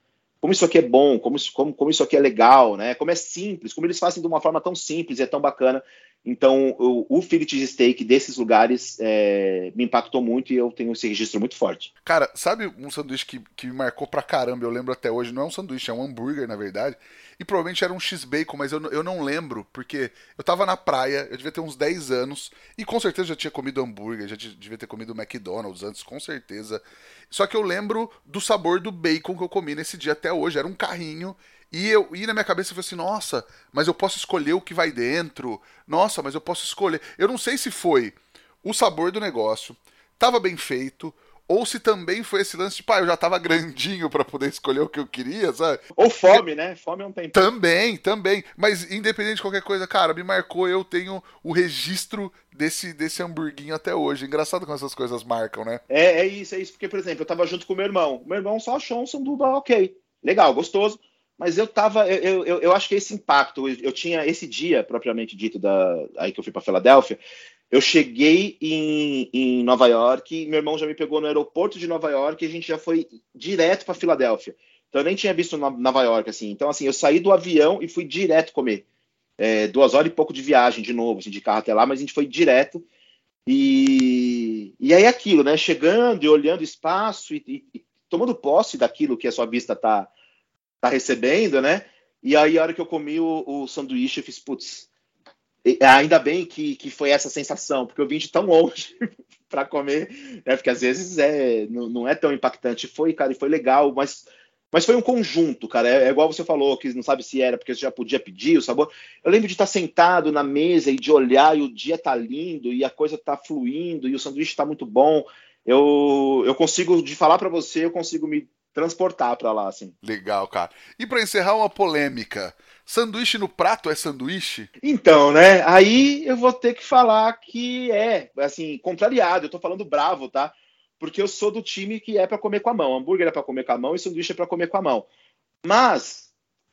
Como isso aqui é bom, como isso, como, como isso aqui é legal, né? Como é simples, como eles fazem de uma forma tão simples e é tão bacana. Então, o, o Philly Steak desses lugares é, me impactou muito e eu tenho esse registro muito forte. Cara, sabe um sanduíche que, que me marcou pra caramba? Eu lembro até hoje. Não é um sanduíche, é um hambúrguer, na verdade. E provavelmente era um X-Bacon, mas eu, eu não lembro, porque eu tava na praia, eu devia ter uns 10 anos, e com certeza já tinha comido hambúrguer, já devia ter comido McDonald's antes, com certeza. Só que eu lembro do sabor do bacon que eu comi nesse dia até hoje. Era um carrinho e, eu, e na minha cabeça eu falei assim, nossa, mas eu posso escolher o que vai dentro. Nossa, mas eu posso escolher. Eu não sei se foi o sabor do negócio, tava bem feito, ou se também foi esse lance de, pá, eu já tava grandinho para poder escolher o que eu queria, sabe? Ou fome, né? Fome é um tempo. Também, também. Mas independente de qualquer coisa, cara, me marcou, eu tenho o registro desse, desse hamburguinho até hoje. Engraçado como essas coisas marcam, né? É, é isso, é isso. Porque, por exemplo, eu tava junto com meu irmão. Meu irmão só achou um sanduba ok. Legal, gostoso mas eu tava, eu, eu, eu acho que esse impacto, eu, tinha esse dia, propriamente dito, da, aí que eu fui para Filadélfia, eu cheguei em, em Nova York, meu irmão já me pegou no aeroporto de Nova York e a gente já foi direto para Filadélfia. Então eu nem tinha visto Nova York, assim. Então, assim, eu saí do avião e fui direto comer. É, duas horas e pouco de viagem de novo, assim, de carro até lá, mas a gente foi direto. E, e aí aquilo, né? Chegando e olhando espaço e, e, e tomando posse daquilo que a sua vista está tá recebendo, né? E aí, a hora que eu comi o, o sanduíche, eu fiz, putz, ainda bem que, que foi essa sensação, porque eu vim de tão longe para comer, né? Porque às vezes é, não, não, é tão impactante. Foi, cara, e foi legal, mas Mas foi um conjunto, cara. É, é, igual você falou, que não sabe se era porque você já podia pedir o sabor. Eu lembro de estar sentado na mesa e de olhar e o dia tá lindo e a coisa tá fluindo e o sanduíche tá muito bom. Eu, eu consigo, de falar para você, eu consigo me transportar para lá, assim. Legal, cara. E para encerrar uma polêmica, sanduíche no prato é sanduíche? Então, né? Aí eu vou ter que falar que é, assim, contrariado. Eu tô falando bravo, tá? Porque eu sou do time que é para comer com a mão. Hambúrguer é para comer com a mão e sanduíche é para comer com a mão. Mas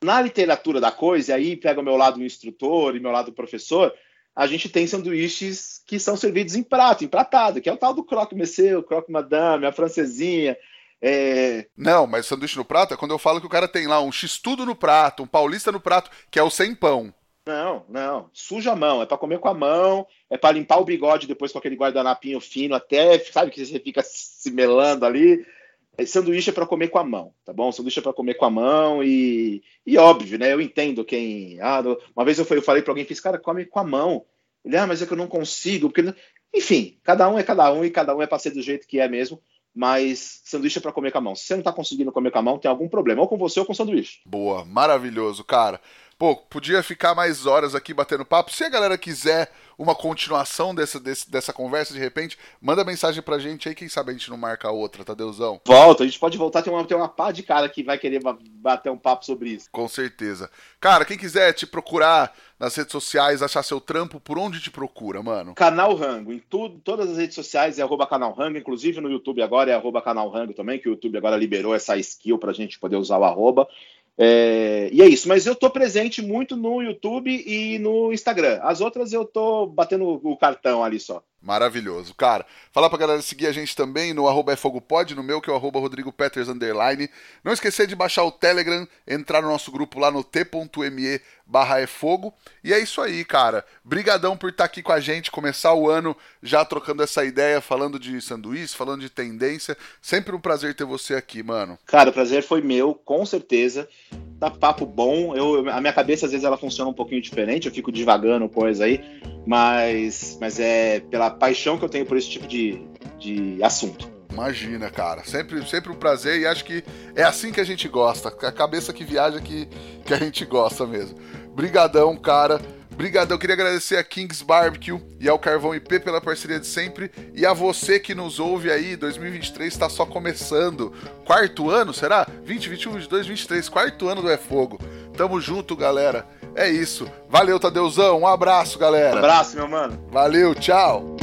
na literatura da coisa, e aí pega o meu lado instrutor e meu lado professor, a gente tem sanduíches que são servidos em prato, empratado, que é o tal do croque monsieur, croque madame, a francesinha, é... Não, mas sanduíche no prato é quando eu falo que o cara tem lá um x-tudo no prato, um paulista no prato, que é o sem pão. Não, não. Suja a mão. É para comer com a mão, é para limpar o bigode depois com aquele guardanapinho fino, até, sabe que você fica se melando ali. É, sanduíche é para comer com a mão, tá bom? Sanduíche é para comer com a mão e, e óbvio, né? Eu entendo quem. Ah, uma vez eu, falei para alguém, fiz, cara, come com a mão. Ele, ah, mas é que eu não consigo, porque. Enfim, cada um é cada um e cada um é para ser do jeito que é mesmo mas sanduíche é para comer com a mão. Se você não está conseguindo comer com a mão, tem algum problema, ou com você ou com o sanduíche. Boa, maravilhoso, cara. Pô, podia ficar mais horas aqui batendo papo. Se a galera quiser uma continuação dessa, desse, dessa conversa, de repente, manda mensagem pra gente aí, quem sabe a gente não marca outra, Tadeuzão? Volta, a gente pode voltar, tem uma, tem uma pá de cara que vai querer bater um papo sobre isso. Com certeza. Cara, quem quiser te procurar nas redes sociais, achar seu trampo, por onde te procura, mano? Canal Rango, em tudo, todas as redes sociais é arroba canal Rango, inclusive no YouTube agora é arroba canal Rango também, que o YouTube agora liberou essa skill pra gente poder usar o arroba. É, e é isso, mas eu tô presente muito no YouTube e no Instagram. As outras eu tô batendo o cartão ali só. Maravilhoso, cara. Falar pra galera seguir a gente também no arroba é no meu, que é o arroba Rodrigo Peters. Não esquecer de baixar o Telegram, entrar no nosso grupo lá no t.me barra é fogo. E é isso aí, cara. Brigadão por estar tá aqui com a gente, começar o ano já trocando essa ideia, falando de sanduíche, falando de tendência. Sempre um prazer ter você aqui, mano. Cara, o prazer foi meu, com certeza. Tá papo bom. Eu, a minha cabeça às vezes ela funciona um pouquinho diferente, eu fico divagando coisa aí, mas, mas é pela paixão que eu tenho por esse tipo de, de assunto. Imagina, cara. Sempre, sempre um prazer e acho que é assim que a gente gosta. A cabeça que viaja que, que a gente gosta mesmo. Brigadão, cara. Brigadão, queria agradecer a Kings Barbecue e ao Carvão IP pela parceria de sempre e a você que nos ouve aí, 2023 está só começando. Quarto ano, será? 2021, 22, 23, quarto ano do É Fogo. Tamo junto, galera. É isso. Valeu, Tadeuzão. Um abraço, galera. Um abraço, meu mano. Valeu, tchau.